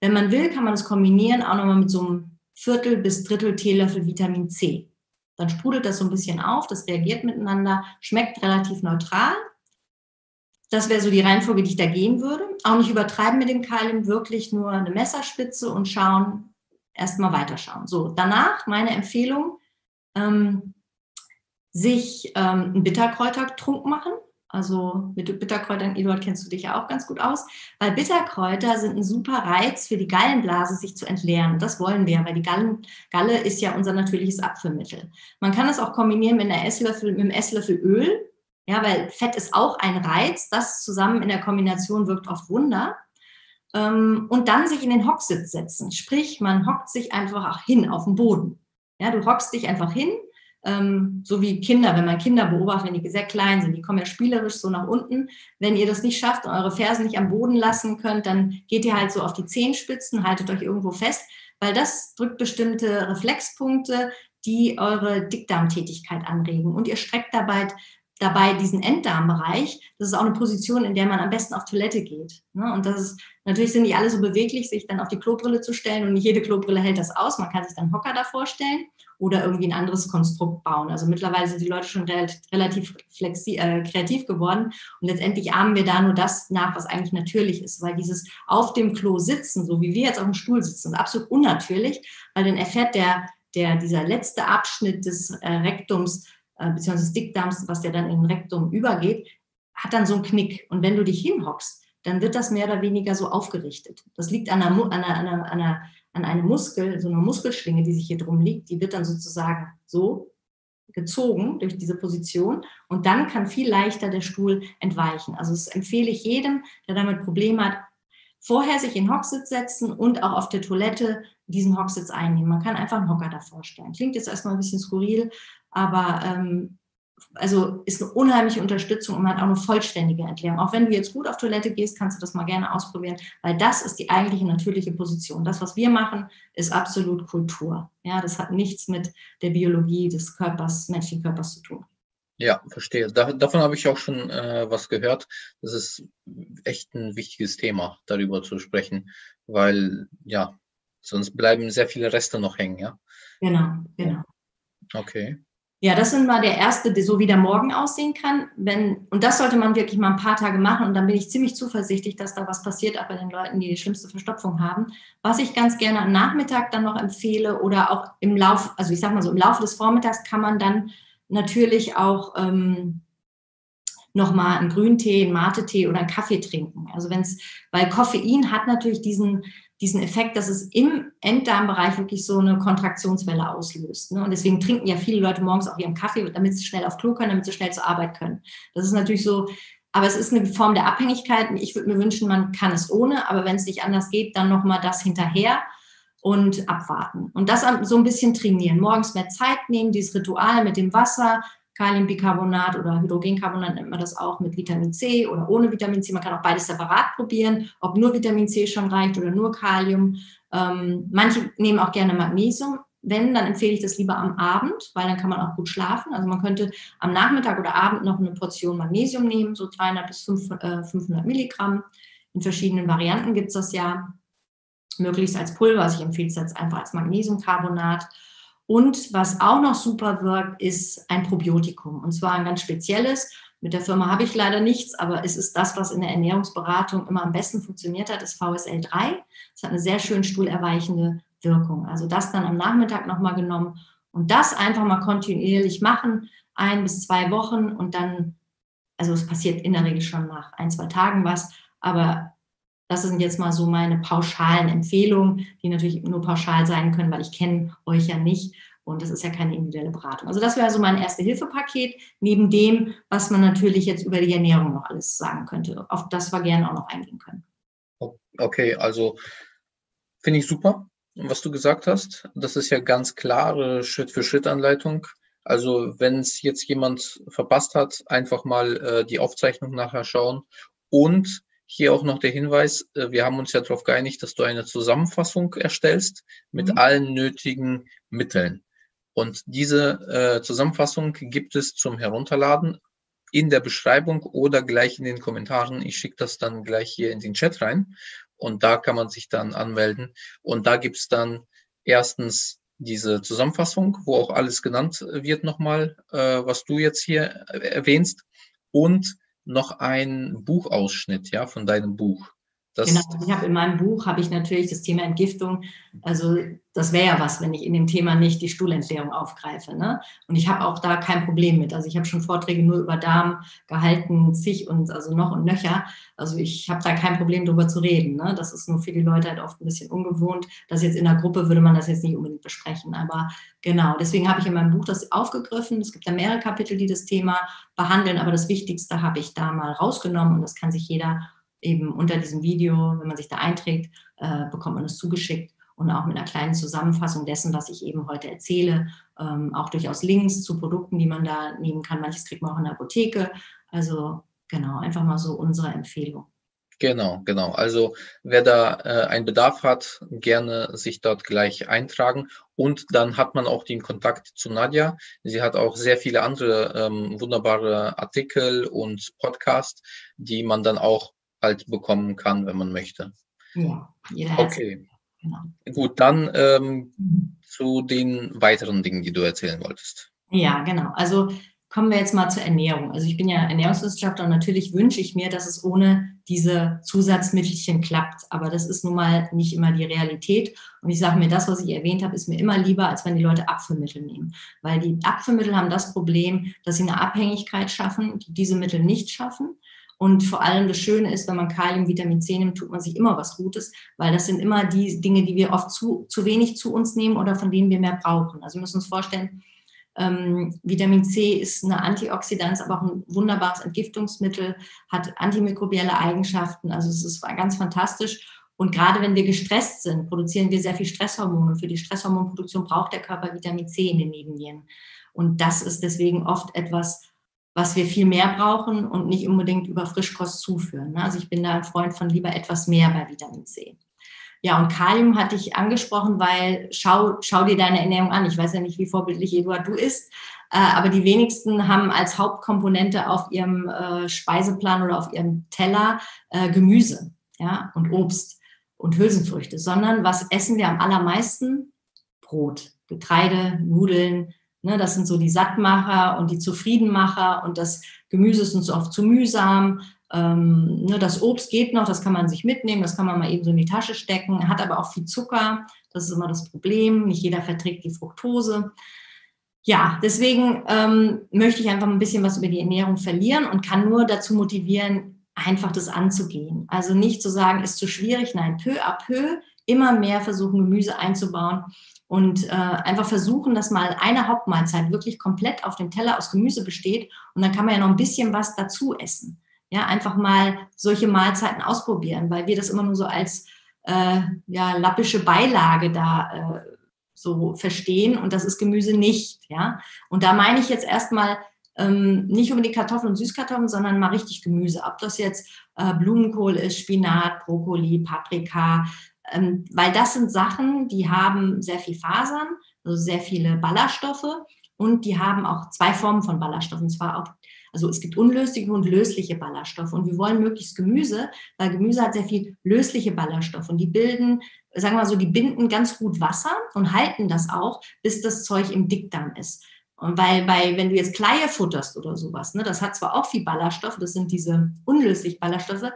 Wenn man will, kann man das kombinieren auch nochmal mit so einem Viertel bis Drittel Teelöffel Vitamin C. Dann sprudelt das so ein bisschen auf, das reagiert miteinander, schmeckt relativ neutral. Das wäre so die Reihenfolge, die ich da gehen würde. Auch nicht übertreiben mit dem Kalium, wirklich nur eine Messerspitze und schauen, erstmal weiterschauen. So, danach meine Empfehlung, ähm, sich ähm, einen Bitterkräutertrunk machen. Also mit Bitterkräutern, Eduard, kennst du dich ja auch ganz gut aus, weil Bitterkräuter sind ein super Reiz für die Gallenblase, sich zu entleeren. Das wollen wir, weil die Gallen, Galle ist ja unser natürliches Abführmittel. Man kann das auch kombinieren mit, einer Esslöffel, mit einem Esslöffel Öl. Ja, weil Fett ist auch ein Reiz, das zusammen in der Kombination wirkt oft Wunder. Ähm, und dann sich in den Hocksitz setzen. Sprich, man hockt sich einfach auch hin auf den Boden. Ja, du hockst dich einfach hin, ähm, so wie Kinder, wenn man Kinder beobachtet, wenn die sehr klein sind, die kommen ja spielerisch so nach unten. Wenn ihr das nicht schafft und eure Fersen nicht am Boden lassen könnt, dann geht ihr halt so auf die Zehenspitzen, haltet euch irgendwo fest, weil das drückt bestimmte Reflexpunkte, die eure Dickdarmtätigkeit anregen. Und ihr streckt dabei dabei diesen Enddarmbereich, das ist auch eine Position, in der man am besten auf Toilette geht. Ne? Und das ist, natürlich sind die alle so beweglich, sich dann auf die Klobrille zu stellen und nicht jede Klobrille hält das aus. Man kann sich dann Hocker davor stellen oder irgendwie ein anderes Konstrukt bauen. Also mittlerweile sind die Leute schon relativ flexi äh, kreativ geworden und letztendlich ahmen wir da nur das nach, was eigentlich natürlich ist, weil dieses auf dem Klo sitzen, so wie wir jetzt auf dem Stuhl sitzen, ist absolut unnatürlich, weil dann erfährt der, der, dieser letzte Abschnitt des äh, Rektums äh, beziehungsweise des Dickdarms, was der dann in den Rektum übergeht, hat dann so einen Knick. Und wenn du dich hinhockst, dann wird das mehr oder weniger so aufgerichtet. Das liegt an einer, an einer, an einer, an einem Muskel, so einer Muskelschlinge, die sich hier drum liegt, die wird dann sozusagen so gezogen durch diese Position und dann kann viel leichter der Stuhl entweichen. Also das empfehle ich jedem, der damit Probleme hat, vorher sich in Hocksitz setzen und auch auf der Toilette diesen Hocksitz einnehmen. Man kann einfach einen Hocker davor stellen. Klingt jetzt erstmal ein bisschen skurril, aber ähm, also ist eine unheimliche Unterstützung und man hat auch eine vollständige Erklärung. Auch wenn du jetzt gut auf Toilette gehst, kannst du das mal gerne ausprobieren, weil das ist die eigentliche natürliche Position. Das, was wir machen, ist absolut Kultur. Ja, das hat nichts mit der Biologie des Körpers, menschlichen Körpers zu tun. Ja, verstehe. Da, davon habe ich auch schon äh, was gehört. Das ist echt ein wichtiges Thema, darüber zu sprechen, weil ja, sonst bleiben sehr viele Reste noch hängen, ja. Genau, genau. Okay. Ja, das ist mal der erste, so wie der Morgen aussehen kann. Wenn, und das sollte man wirklich mal ein paar Tage machen. Und dann bin ich ziemlich zuversichtlich, dass da was passiert, auch bei den Leuten, die die schlimmste Verstopfung haben. Was ich ganz gerne am Nachmittag dann noch empfehle oder auch im Lauf, also ich sag mal so, im Laufe des Vormittags kann man dann natürlich auch ähm, nochmal einen Grüntee, einen Mate-Tee oder einen Kaffee trinken. Also wenn es, weil Koffein hat natürlich diesen, diesen Effekt, dass es im Enddarmbereich wirklich so eine Kontraktionswelle auslöst. Ne? Und deswegen trinken ja viele Leute morgens auch ihren Kaffee, damit sie schnell auf Klo können, damit sie schnell zur Arbeit können. Das ist natürlich so, aber es ist eine Form der Abhängigkeit. Ich würde mir wünschen, man kann es ohne, aber wenn es nicht anders geht, dann nochmal das hinterher und abwarten. Und das so ein bisschen trainieren. Morgens mehr Zeit nehmen, dieses Ritual mit dem Wasser, Kaliumbicarbonat oder Hydrogencarbonat nennt man das auch mit Vitamin C oder ohne Vitamin C. Man kann auch beides separat probieren, ob nur Vitamin C schon reicht oder nur Kalium. Ähm, manche nehmen auch gerne Magnesium. Wenn, dann empfehle ich das lieber am Abend, weil dann kann man auch gut schlafen. Also man könnte am Nachmittag oder Abend noch eine Portion Magnesium nehmen, so 200 bis 500 äh, Milligramm. In verschiedenen Varianten gibt es das ja möglichst als Pulver. Also ich empfehle es jetzt einfach als Magnesiumcarbonat. Und was auch noch super wirkt, ist ein Probiotikum. Und zwar ein ganz spezielles. Mit der Firma habe ich leider nichts, aber es ist das, was in der Ernährungsberatung immer am besten funktioniert hat, ist VSL3. Es hat eine sehr schön stuhlerweichende Wirkung. Also das dann am Nachmittag nochmal genommen und das einfach mal kontinuierlich machen, ein bis zwei Wochen und dann, also es passiert in der Regel schon nach ein, zwei Tagen was, aber das sind jetzt mal so meine pauschalen Empfehlungen, die natürlich nur pauschal sein können, weil ich kenne euch ja nicht und das ist ja keine individuelle Beratung. Also das wäre so mein Erste-Hilfe-Paket, neben dem, was man natürlich jetzt über die Ernährung noch alles sagen könnte. Auf das wir gerne auch noch eingehen können. Okay, also finde ich super, was du gesagt hast. Das ist ja ganz klare Schritt-für-Schritt-Anleitung. Also wenn es jetzt jemand verpasst hat, einfach mal äh, die Aufzeichnung nachher schauen und hier auch noch der Hinweis, äh, wir haben uns ja darauf geeinigt, dass du eine Zusammenfassung erstellst mit mhm. allen nötigen Mitteln. Und diese äh, Zusammenfassung gibt es zum Herunterladen in der Beschreibung oder gleich in den Kommentaren. Ich schicke das dann gleich hier in den Chat rein und da kann man sich dann anmelden. Und da gibt es dann erstens diese Zusammenfassung, wo auch alles genannt wird nochmal, äh, was du jetzt hier erwähnst. Und noch ein Buchausschnitt, ja, von deinem Buch. Das genau, ich habe in meinem Buch habe ich natürlich das Thema Entgiftung. Also das wäre ja was, wenn ich in dem Thema nicht die Stuhlentleerung aufgreife. Ne? Und ich habe auch da kein Problem mit. Also ich habe schon Vorträge nur über Darm gehalten, zig und also noch und nöcher. Also ich habe da kein Problem drüber zu reden. Ne? Das ist nur für die Leute halt oft ein bisschen ungewohnt. Das jetzt in der Gruppe würde man das jetzt nicht unbedingt besprechen. Aber genau, deswegen habe ich in meinem Buch das aufgegriffen. Es gibt ja mehrere Kapitel, die das Thema behandeln. Aber das Wichtigste habe ich da mal rausgenommen und das kann sich jeder eben unter diesem Video, wenn man sich da einträgt, äh, bekommt man es zugeschickt und auch mit einer kleinen Zusammenfassung dessen, was ich eben heute erzähle, ähm, auch durchaus Links zu Produkten, die man da nehmen kann. Manches kriegt man auch in der Apotheke. Also genau, einfach mal so unsere Empfehlung. Genau, genau. Also wer da äh, einen Bedarf hat, gerne sich dort gleich eintragen. Und dann hat man auch den Kontakt zu Nadja. Sie hat auch sehr viele andere ähm, wunderbare Artikel und Podcasts, die man dann auch halt bekommen kann, wenn man möchte. Ja, jeder Okay. Genau. Gut, dann ähm, mhm. zu den weiteren Dingen, die du erzählen wolltest. Ja, genau. Also kommen wir jetzt mal zur Ernährung. Also ich bin ja Ernährungswissenschaftler und natürlich wünsche ich mir, dass es ohne diese Zusatzmittelchen klappt. Aber das ist nun mal nicht immer die Realität. Und ich sage mir, das, was ich erwähnt habe, ist mir immer lieber, als wenn die Leute Abführmittel nehmen. Weil die Abführmittel haben das Problem, dass sie eine Abhängigkeit schaffen, die diese Mittel nicht schaffen. Und vor allem das Schöne ist, wenn man Kalium, Vitamin C nimmt, tut man sich immer was Gutes, weil das sind immer die Dinge, die wir oft zu, zu wenig zu uns nehmen oder von denen wir mehr brauchen. Also wir müssen uns vorstellen, ähm, Vitamin C ist eine Antioxidant, aber auch ein wunderbares Entgiftungsmittel, hat antimikrobielle Eigenschaften. Also es ist ganz fantastisch. Und gerade wenn wir gestresst sind, produzieren wir sehr viel Stresshormone. Und für die Stresshormonproduktion braucht der Körper Vitamin C in den Nebennieren. Und das ist deswegen oft etwas, was wir viel mehr brauchen und nicht unbedingt über Frischkost zuführen. Ne? Also ich bin da ein Freund von lieber etwas mehr bei Vitamin C. Ja, und Kalium hatte ich angesprochen, weil schau, schau dir deine Ernährung an. Ich weiß ja nicht, wie vorbildlich Eduard du isst, äh, aber die wenigsten haben als Hauptkomponente auf ihrem äh, Speiseplan oder auf ihrem Teller äh, Gemüse ja, und Obst und Hülsenfrüchte, sondern was essen wir am allermeisten? Brot, Getreide, Nudeln, Ne, das sind so die Sattmacher und die Zufriedenmacher und das Gemüse ist uns oft zu mühsam. Ähm, ne, das Obst geht noch, das kann man sich mitnehmen, das kann man mal eben so in die Tasche stecken, hat aber auch viel Zucker. Das ist immer das Problem. Nicht jeder verträgt die Fructose. Ja, deswegen ähm, möchte ich einfach ein bisschen was über die Ernährung verlieren und kann nur dazu motivieren, einfach das anzugehen. Also nicht zu sagen, ist zu schwierig, nein, peu à peu immer mehr versuchen, Gemüse einzubauen und äh, einfach versuchen, dass mal eine Hauptmahlzeit wirklich komplett auf dem Teller aus Gemüse besteht und dann kann man ja noch ein bisschen was dazu essen. Ja, einfach mal solche Mahlzeiten ausprobieren, weil wir das immer nur so als äh, ja, lappische Beilage da äh, so verstehen und das ist Gemüse nicht. Ja, und da meine ich jetzt erstmal ähm, nicht unbedingt Kartoffeln und Süßkartoffeln, sondern mal richtig Gemüse. Ob das jetzt äh, Blumenkohl ist, Spinat, Brokkoli, Paprika, ähm, weil das sind Sachen, die haben sehr viel Fasern, also sehr viele Ballaststoffe und die haben auch zwei Formen von Ballaststoffen. Und zwar auch, also es gibt unlösliche und lösliche Ballaststoffe und wir wollen möglichst Gemüse, weil Gemüse hat sehr viel lösliche Ballaststoffe und die bilden, sagen wir mal so, die binden ganz gut Wasser und halten das auch, bis das Zeug im Dickdarm ist. Und weil bei, wenn du jetzt Kleie futterst oder sowas, ne, das hat zwar auch viel Ballaststoffe, das sind diese unlöslichen Ballaststoffe,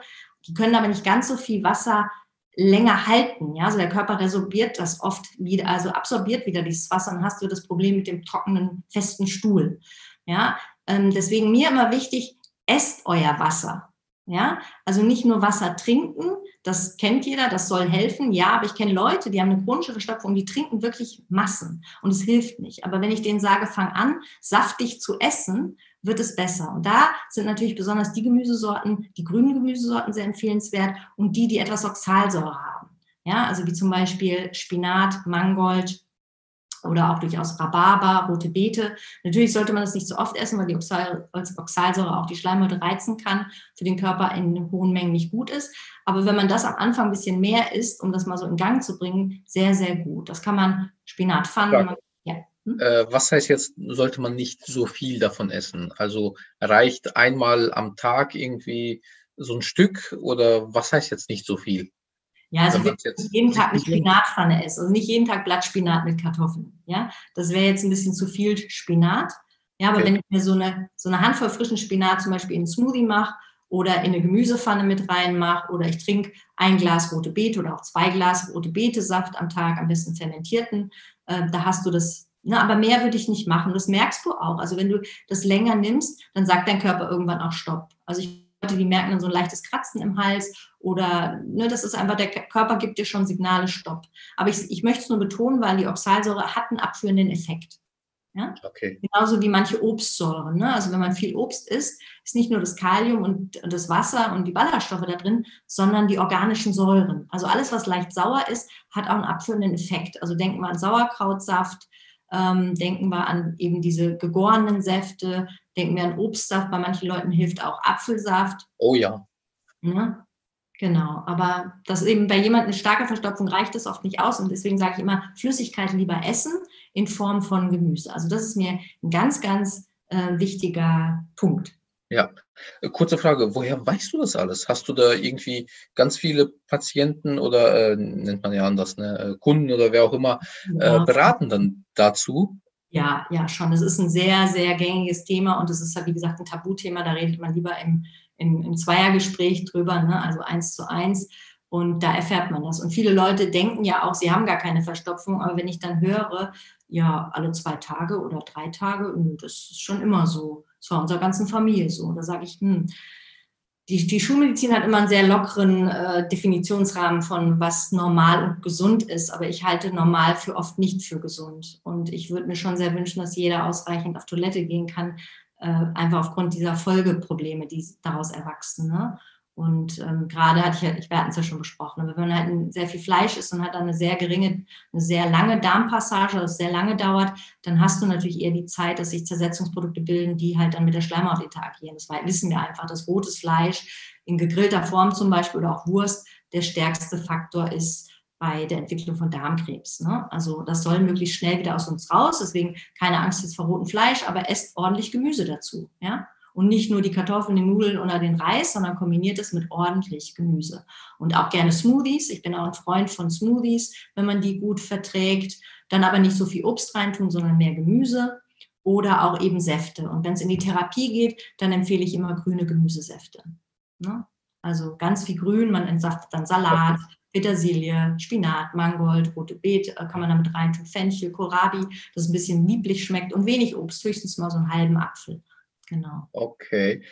die können aber nicht ganz so viel Wasser länger halten. Ja, also der Körper resorbiert das oft wieder, also absorbiert wieder dieses Wasser und hast du das Problem mit dem trockenen, festen Stuhl. Ja, ähm, deswegen mir immer wichtig, esst euer Wasser. Ja, also nicht nur Wasser trinken, das kennt jeder, das soll helfen. Ja, aber ich kenne Leute, die haben eine chronische Verstopfung, die trinken wirklich Massen und es hilft nicht. Aber wenn ich denen sage, fang an, saftig zu essen, wird es besser. Und da sind natürlich besonders die Gemüsesorten, die grünen Gemüsesorten sehr empfehlenswert und die, die etwas Oxalsäure haben. Ja, also wie zum Beispiel Spinat, Mangold, oder auch durchaus Rhabarber, rote Beete. Natürlich sollte man das nicht so oft essen, weil die Oxal Oxalsäure auch die Schleimhäute reizen kann, für den Körper in hohen Mengen nicht gut ist. Aber wenn man das am Anfang ein bisschen mehr isst, um das mal so in Gang zu bringen, sehr, sehr gut. Das kann man Spinatpfannen, ja. Hm? Äh, was heißt jetzt, sollte man nicht so viel davon essen? Also reicht einmal am Tag irgendwie so ein Stück oder was heißt jetzt nicht so viel? Ja, also wenn jetzt jeden Tag eine Spinatpfanne essen, also nicht jeden Tag Blattspinat mit Kartoffeln. Ja, das wäre jetzt ein bisschen zu viel Spinat. Ja, aber okay. wenn ich mir so eine, so eine Handvoll frischen Spinat zum Beispiel in einen Smoothie mache oder in eine Gemüsepfanne mit reinmache oder ich trinke ein Glas rote Beete oder auch zwei Glas rote Beete-Saft am Tag, am besten fermentierten. Äh, da hast du das Ne, aber mehr würde ich nicht machen. Das merkst du auch. Also wenn du das länger nimmst, dann sagt dein Körper irgendwann auch Stopp. Also ich Leute, die merken dann so ein leichtes Kratzen im Hals oder ne, das ist einfach, der Körper gibt dir schon Signale Stopp. Aber ich, ich möchte es nur betonen, weil die Oxalsäure hat einen abführenden Effekt. Ja? Okay. Genauso wie manche Obstsäuren. Ne? Also wenn man viel Obst isst, ist nicht nur das Kalium und das Wasser und die Ballaststoffe da drin, sondern die organischen Säuren. Also alles, was leicht sauer ist, hat auch einen abführenden Effekt. Also denken wir an Sauerkrautsaft, ähm, denken wir an eben diese gegorenen Säfte, denken wir an Obstsaft. Bei manchen Leuten hilft auch Apfelsaft. Oh ja. ne? genau, aber das eben bei jemandem eine starke Verstopfung reicht das oft nicht aus und deswegen sage ich immer, Flüssigkeit lieber essen in Form von Gemüse. Also das ist mir ein ganz, ganz äh, wichtiger Punkt. Ja, äh, kurze Frage, woher weißt du das alles? Hast du da irgendwie ganz viele Patienten oder äh, nennt man ja anders, ne, äh, Kunden oder wer auch immer, äh, beraten dann dazu? Ja, ja, schon. Es ist ein sehr, sehr gängiges Thema und es ist ja, wie gesagt, ein Tabuthema. Da redet man lieber im, im, im Zweiergespräch drüber, ne? also eins zu eins. Und da erfährt man das. Und viele Leute denken ja auch, sie haben gar keine Verstopfung. Aber wenn ich dann höre, ja, alle zwei Tage oder drei Tage, das ist schon immer so. Das war unserer ganzen Familie so. Da sage ich, hm, die, die Schulmedizin hat immer einen sehr lockeren äh, Definitionsrahmen von was normal und gesund ist, aber ich halte normal für oft nicht für gesund. Und ich würde mir schon sehr wünschen, dass jeder ausreichend auf Toilette gehen kann, äh, einfach aufgrund dieser Folgeprobleme, die daraus erwachsen. Ne? Und ähm, gerade hatte ich ja, ich, hatten es ja schon besprochen, aber wenn man halt sehr viel Fleisch isst und hat dann eine sehr geringe, eine sehr lange Darmpassage, das sehr lange dauert, dann hast du natürlich eher die Zeit, dass sich Zersetzungsprodukte bilden, die halt dann mit der Schleimhaut interagieren. Das wissen wir einfach, dass rotes Fleisch in gegrillter Form zum Beispiel oder auch Wurst der stärkste Faktor ist bei der Entwicklung von Darmkrebs. Ne? Also das soll möglichst schnell wieder aus uns raus, deswegen keine Angst jetzt vor rotem Fleisch, aber esst ordentlich Gemüse dazu. Ja? Und nicht nur die Kartoffeln, die Nudeln oder den Reis, sondern kombiniert es mit ordentlich Gemüse. Und auch gerne Smoothies. Ich bin auch ein Freund von Smoothies, wenn man die gut verträgt. Dann aber nicht so viel Obst reintun, sondern mehr Gemüse oder auch eben Säfte. Und wenn es in die Therapie geht, dann empfehle ich immer grüne Gemüsesäfte. Ne? Also ganz viel Grün, man entsaftet dann Salat, Petersilie, Spinat, Mangold, rote Beete äh, kann man damit reintun, Fenchel, Kohlrabi, das ein bisschen lieblich schmeckt und wenig Obst, höchstens mal so einen halben Apfel. Genau. Okay.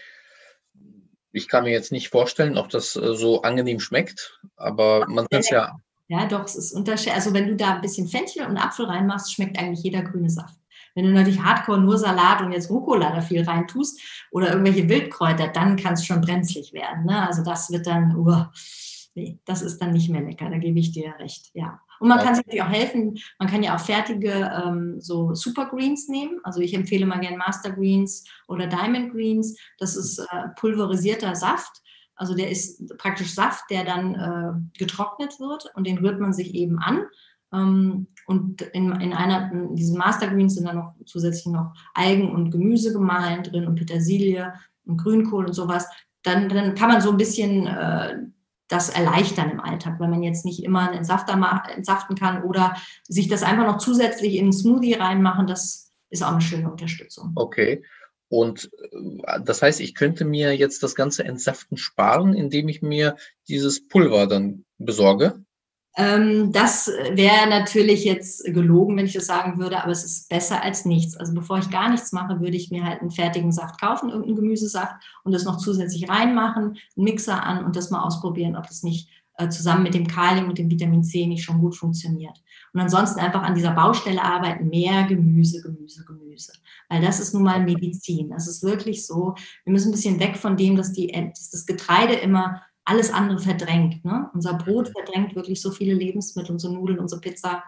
Ich kann mir jetzt nicht vorstellen, ob das äh, so angenehm schmeckt, aber man kann es ja. Ja, doch, es ist unterschiedlich. Also wenn du da ein bisschen Fenchel und Apfel reinmachst, schmeckt eigentlich jeder grüne Saft. Wenn du natürlich Hardcore nur Salat und jetzt Rucola da viel reintust oder irgendwelche Wildkräuter, dann kann es schon brenzlig werden. Ne? Also das wird dann, uh, nee, das ist dann nicht mehr lecker, da gebe ich dir recht, ja. Und man kann sich natürlich auch helfen. Man kann ja auch fertige ähm, so Super Greens nehmen. Also ich empfehle mal gerne Master Greens oder Diamond Greens. Das ist äh, pulverisierter Saft. Also der ist praktisch Saft, der dann äh, getrocknet wird und den rührt man sich eben an. Ähm, und in, in einer, in diesen Master Greens sind dann noch zusätzlich noch Algen und Gemüse gemahlen drin und Petersilie und Grünkohl und sowas. Dann, dann kann man so ein bisschen äh, das erleichtern im Alltag, wenn man jetzt nicht immer einen Entsafter entsaften kann oder sich das einfach noch zusätzlich in einen Smoothie reinmachen, das ist auch eine schöne Unterstützung. Okay. Und äh, das heißt, ich könnte mir jetzt das ganze Entsaften sparen, indem ich mir dieses Pulver dann besorge? Ähm, das wäre natürlich jetzt gelogen, wenn ich das sagen würde, aber es ist besser als nichts. Also bevor ich gar nichts mache, würde ich mir halt einen fertigen Saft kaufen, irgendeinen Gemüsesaft und das noch zusätzlich reinmachen, einen Mixer an und das mal ausprobieren, ob das nicht äh, zusammen mit dem Kalium und dem Vitamin C nicht schon gut funktioniert. Und ansonsten einfach an dieser Baustelle arbeiten, mehr Gemüse, Gemüse, Gemüse. Weil das ist nun mal Medizin. Das ist wirklich so. Wir müssen ein bisschen weg von dem, dass, die, dass das Getreide immer alles andere verdrängt. Ne? Unser Brot verdrängt wirklich so viele Lebensmittel, unsere Nudeln, unsere Pizza,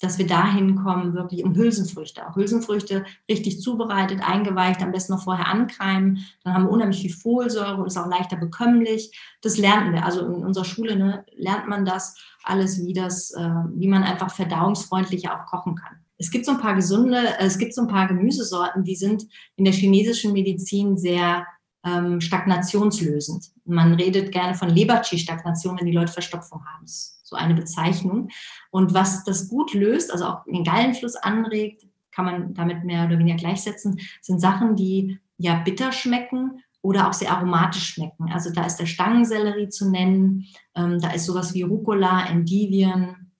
dass wir dahin kommen, wirklich um Hülsenfrüchte. Auch Hülsenfrüchte richtig zubereitet, eingeweicht, am besten noch vorher ankreimen. Dann haben wir unheimlich viel Folsäure und ist auch leichter bekömmlich. Das lernen wir. Also in unserer Schule ne, lernt man das alles, wie, das, äh, wie man einfach verdauungsfreundlicher auch kochen kann. Es gibt so ein paar gesunde, äh, es gibt so ein paar Gemüsesorten, die sind in der chinesischen Medizin sehr ähm, stagnationslösend. Man redet gerne von Leberchi-Stagnation, wenn die Leute Verstopfung haben. Das ist so eine Bezeichnung. Und was das gut löst, also auch den Gallenfluss anregt, kann man damit mehr oder weniger gleichsetzen, sind Sachen, die ja bitter schmecken oder auch sehr aromatisch schmecken. Also da ist der Stangensellerie zu nennen, ähm, da ist sowas wie Rucola, Endivien,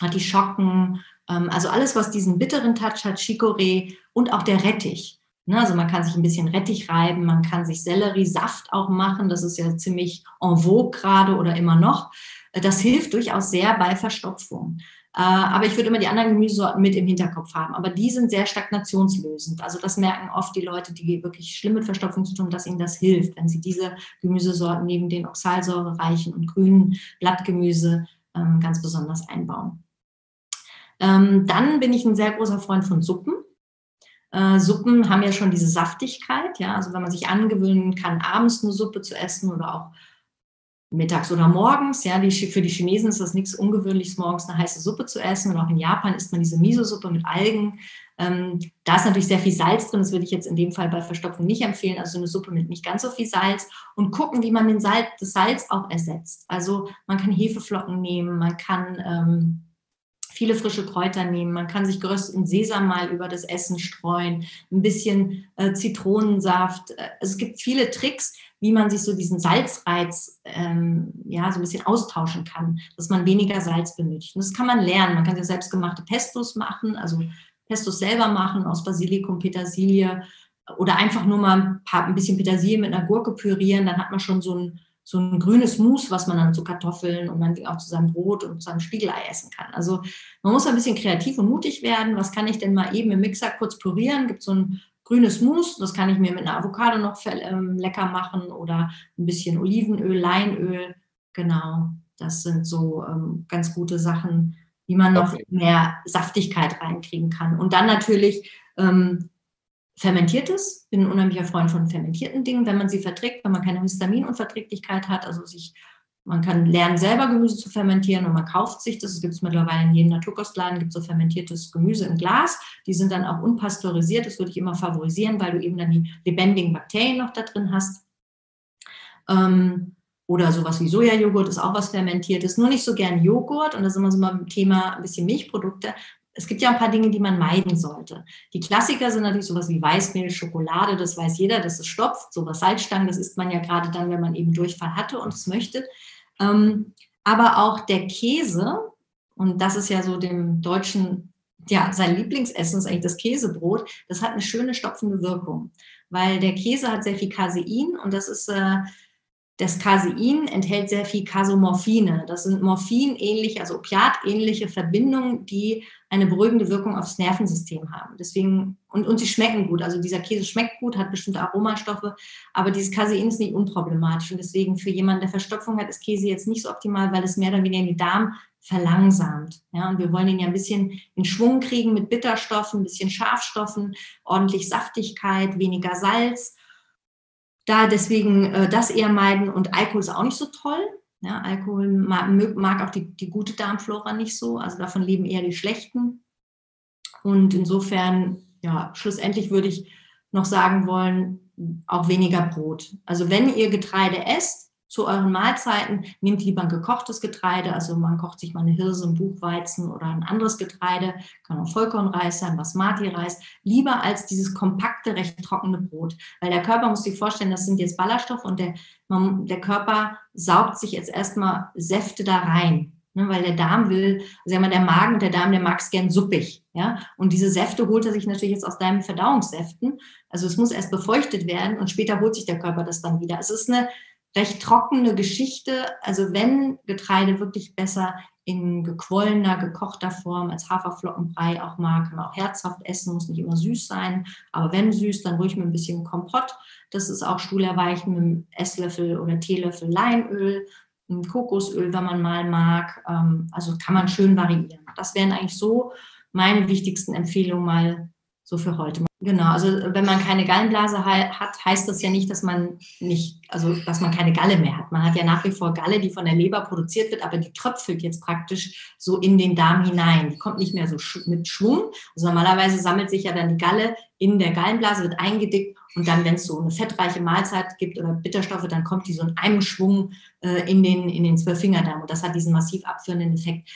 Artischocken, ähm, also alles, was diesen bitteren Touch hat, Chicorée und auch der Rettich. Ne, also man kann sich ein bisschen Rettich reiben, man kann sich Selleriesaft auch machen, das ist ja ziemlich en vogue gerade oder immer noch. Äh, das hilft durchaus sehr bei Verstopfung. Äh, aber ich würde immer die anderen Gemüsesorten mit im Hinterkopf haben. Aber die sind sehr stagnationslösend. Also das merken oft die Leute, die wirklich schlimm mit Verstopfung zu tun, dass ihnen das hilft, wenn sie diese Gemüsesorten neben den oxalsäurereichen und grünen Blattgemüse ähm, ganz besonders einbauen. Ähm, dann bin ich ein sehr großer Freund von Suppen. Äh, Suppen haben ja schon diese Saftigkeit, ja. Also wenn man sich angewöhnen kann, abends eine Suppe zu essen oder auch mittags oder morgens. Ja, die, für die Chinesen ist das nichts Ungewöhnliches, morgens eine heiße Suppe zu essen. Und auch in Japan isst man diese Miso-Suppe mit Algen. Ähm, da ist natürlich sehr viel Salz drin. Das würde ich jetzt in dem Fall bei Verstopfung nicht empfehlen. Also eine Suppe mit nicht ganz so viel Salz. Und gucken, wie man den Salz, das Salz auch ersetzt. Also man kann Hefeflocken nehmen, man kann ähm, viele frische Kräuter nehmen. Man kann sich gerösteten Sesam mal über das Essen streuen, ein bisschen äh, Zitronensaft. Äh, es gibt viele Tricks, wie man sich so diesen Salzreiz ähm, ja so ein bisschen austauschen kann, dass man weniger Salz benötigt. Und das kann man lernen. Man kann ja selbstgemachte Pestos machen, also Pestos selber machen aus Basilikum, Petersilie oder einfach nur mal ein, paar, ein bisschen Petersilie mit einer Gurke pürieren. Dann hat man schon so ein so ein grünes Mousse, was man dann zu Kartoffeln und dann auch zu seinem Brot und zu seinem Spiegelei essen kann. Also man muss ein bisschen kreativ und mutig werden. Was kann ich denn mal eben im Mixer kurz pürieren? Gibt so ein grünes Mousse, das kann ich mir mit einer Avocado noch ähm, lecker machen oder ein bisschen Olivenöl, Leinöl. Genau, das sind so ähm, ganz gute Sachen, wie man noch mehr Saftigkeit reinkriegen kann. Und dann natürlich ähm, Fermentiertes, bin ein unheimlicher Freund von fermentierten Dingen, wenn man sie verträgt, wenn man keine Histaminunverträglichkeit hat, also sich, man kann lernen, selber Gemüse zu fermentieren und man kauft sich das. Es gibt es mittlerweile in jedem Naturkostladen, gibt so fermentiertes Gemüse im Glas. Die sind dann auch unpasteurisiert, das würde ich immer favorisieren, weil du eben dann die lebendigen Bakterien noch da drin hast. Ähm, oder sowas wie Sojajoghurt ist auch was Fermentiertes. Nur nicht so gern Joghurt. Und da sind wir so mal beim Thema ein bisschen Milchprodukte es gibt ja ein paar Dinge, die man meiden sollte. Die Klassiker sind natürlich sowas wie Weißmehl, Schokolade, das weiß jeder, das ist stopft, sowas Salzstangen, das isst man ja gerade dann, wenn man eben Durchfall hatte und es möchte. Ähm, aber auch der Käse, und das ist ja so dem Deutschen, ja, sein Lieblingsessen ist eigentlich das Käsebrot, das hat eine schöne stopfende Wirkung, weil der Käse hat sehr viel Casein und das ist äh, das Casein enthält sehr viel Casomorphine. Das sind morphinähnliche, also opiatähnliche Verbindungen, die eine beruhigende Wirkung aufs Nervensystem haben. Deswegen, und, und sie schmecken gut. Also dieser Käse schmeckt gut, hat bestimmte Aromastoffe, aber dieses Casein ist nicht unproblematisch. Und deswegen für jemanden, der Verstopfung hat, ist Käse jetzt nicht so optimal, weil es mehr oder weniger den Darm verlangsamt. Ja, und wir wollen ihn ja ein bisschen in Schwung kriegen mit Bitterstoffen, ein bisschen Schafstoffen, ordentlich Saftigkeit, weniger Salz da deswegen äh, das eher meiden und Alkohol ist auch nicht so toll. Ja, Alkohol mag, mag auch die, die gute Darmflora nicht so, also davon leben eher die schlechten. Und insofern, ja, schlussendlich würde ich noch sagen wollen, auch weniger Brot. Also wenn ihr Getreide esst, zu euren Mahlzeiten. Nehmt lieber ein gekochtes Getreide, also man kocht sich mal eine Hirse, ein Buchweizen oder ein anderes Getreide, kann auch Vollkornreis sein, Basmati-Reis, lieber als dieses kompakte, recht trockene Brot. Weil der Körper muss sich vorstellen, das sind jetzt Ballaststoffe und der, man, der Körper saugt sich jetzt erstmal Säfte da rein. Ne, weil der Darm will, also ja der Magen und der Darm, der mag es gern suppig. Ja? Und diese Säfte holt er sich natürlich jetzt aus deinen Verdauungssäften. Also es muss erst befeuchtet werden und später holt sich der Körper das dann wieder. Es ist eine recht trockene Geschichte. Also wenn Getreide wirklich besser in gequollener, gekochter Form als Haferflockenbrei auch mag, kann man auch herzhaft essen, muss nicht immer süß sein. Aber wenn süß, dann ruhig mit ein bisschen Kompott. Das ist auch stuhlerweichen mit einem Esslöffel oder Teelöffel Leinöl, Kokosöl, wenn man mal mag. Ähm, also kann man schön variieren. Das wären eigentlich so meine wichtigsten Empfehlungen mal so für heute. Genau, also wenn man keine Gallenblase hat, heißt das ja nicht, dass man nicht, also dass man keine Galle mehr hat. Man hat ja nach wie vor Galle, die von der Leber produziert wird, aber die tröpfelt jetzt praktisch so in den Darm hinein. Die kommt nicht mehr so mit Schwung. Also normalerweise sammelt sich ja dann die Galle in der Gallenblase, wird eingedickt und dann, wenn es so eine fettreiche Mahlzeit gibt oder Bitterstoffe, dann kommt die so in einem Schwung äh, in den, in den Zwölffingerdarm und das hat diesen massiv abführenden Effekt.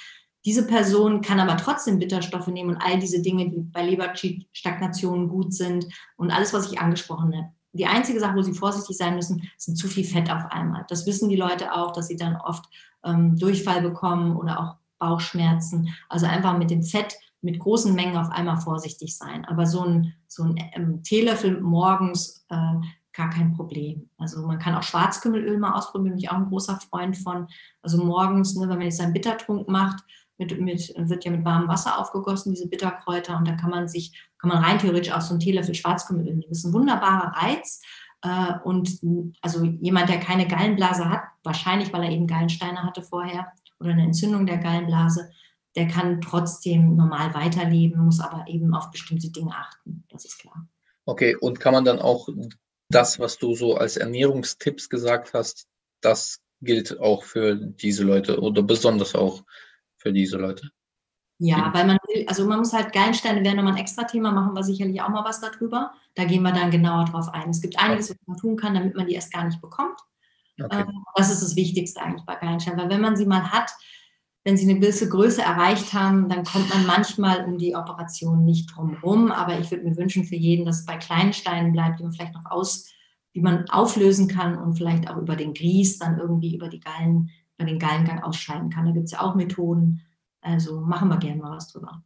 Diese Person kann aber trotzdem Bitterstoffe nehmen und all diese Dinge, die bei Leberstagnation gut sind und alles, was ich angesprochen habe. die einzige Sache, wo sie vorsichtig sein müssen, sind zu viel Fett auf einmal. Das wissen die Leute auch, dass sie dann oft ähm, Durchfall bekommen oder auch Bauchschmerzen. Also einfach mit dem Fett mit großen Mengen auf einmal vorsichtig sein. Aber so ein, so ein ähm, Teelöffel morgens äh, gar kein Problem. Also man kann auch Schwarzkümmelöl mal ausprobieren, bin ich auch ein großer Freund von. Also morgens, ne, wenn man jetzt seinen Bittertrunk macht, mit, mit, wird ja mit warmem Wasser aufgegossen, diese Bitterkräuter, und da kann man sich, kann man rein theoretisch auch so einen Teelöffel Schwarzkümmelöl nehmen. Das ist ein wunderbarer Reiz. Äh, und also jemand, der keine Gallenblase hat, wahrscheinlich, weil er eben Gallensteine hatte vorher oder eine Entzündung der Gallenblase, der kann trotzdem normal weiterleben, muss aber eben auf bestimmte Dinge achten. Das ist klar. Okay, und kann man dann auch das, was du so als Ernährungstipps gesagt hast, das gilt auch für diese Leute oder besonders auch für diese Leute? Ja, weil man will, also man muss halt Gallensteine werden nochmal ein extra Thema, machen wir sicherlich auch mal was darüber. Da gehen wir dann genauer drauf ein. Es gibt einiges, was man tun kann, damit man die erst gar nicht bekommt. Okay. Ähm, das ist das Wichtigste eigentlich bei Gallensteinen, weil wenn man sie mal hat, wenn sie eine gewisse Größe erreicht haben, dann kommt man manchmal um die Operation nicht drum rum. Aber ich würde mir wünschen für jeden, dass es bei kleinen Steinen bleibt, die man vielleicht noch aus, die man auflösen kann und vielleicht auch über den Grieß dann irgendwie über die Gallen, über den Gallengang ausscheiden kann. Da gibt es ja auch Methoden. Also machen wir gerne mal was drüber.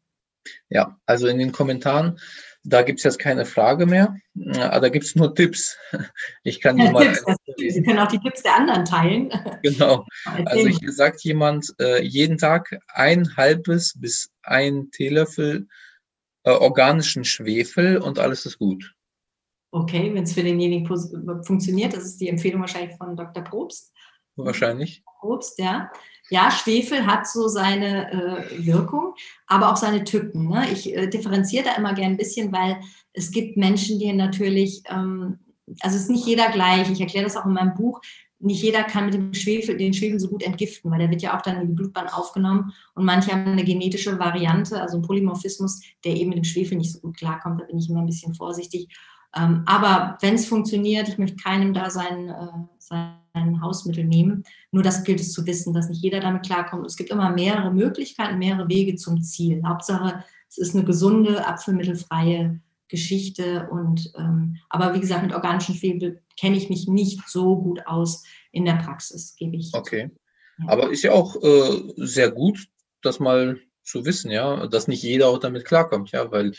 Ja, also in den Kommentaren, da gibt es jetzt keine Frage mehr, aber da gibt es nur Tipps. Ich kann ja, mal. Tipps, Sie können auch die Tipps der anderen teilen. Genau. Also hier sagt jemand, äh, jeden Tag ein halbes bis ein Teelöffel äh, organischen Schwefel und alles ist gut. Okay, wenn es für denjenigen funktioniert, das ist die Empfehlung wahrscheinlich von Dr. Probst. Wahrscheinlich. Probst, ja ja, Schwefel hat so seine äh, Wirkung, aber auch seine Tücken. Ne? Ich äh, differenziere da immer gerne ein bisschen, weil es gibt Menschen, die natürlich, ähm, also es ist nicht jeder gleich. Ich erkläre das auch in meinem Buch. Nicht jeder kann mit dem Schwefel, den Schwefel so gut entgiften, weil der wird ja auch dann in die Blutbahn aufgenommen. Und manche haben eine genetische Variante, also einen Polymorphismus, der eben mit dem Schwefel nicht so gut klarkommt. Da bin ich immer ein bisschen vorsichtig. Ähm, aber wenn es funktioniert, ich möchte keinem da sein, äh, sein Hausmittel nehmen. Nur das gilt es zu wissen, dass nicht jeder damit klarkommt. Es gibt immer mehrere Möglichkeiten, mehrere Wege zum Ziel. Hauptsache, es ist eine gesunde, apfelmittelfreie Geschichte. Und ähm, aber wie gesagt, mit organischen Schwefel kenne ich mich nicht so gut aus in der Praxis, gebe ich. Okay. Ja. Aber ist ja auch äh, sehr gut, das mal zu wissen, ja, dass nicht jeder auch damit klarkommt, ja, weil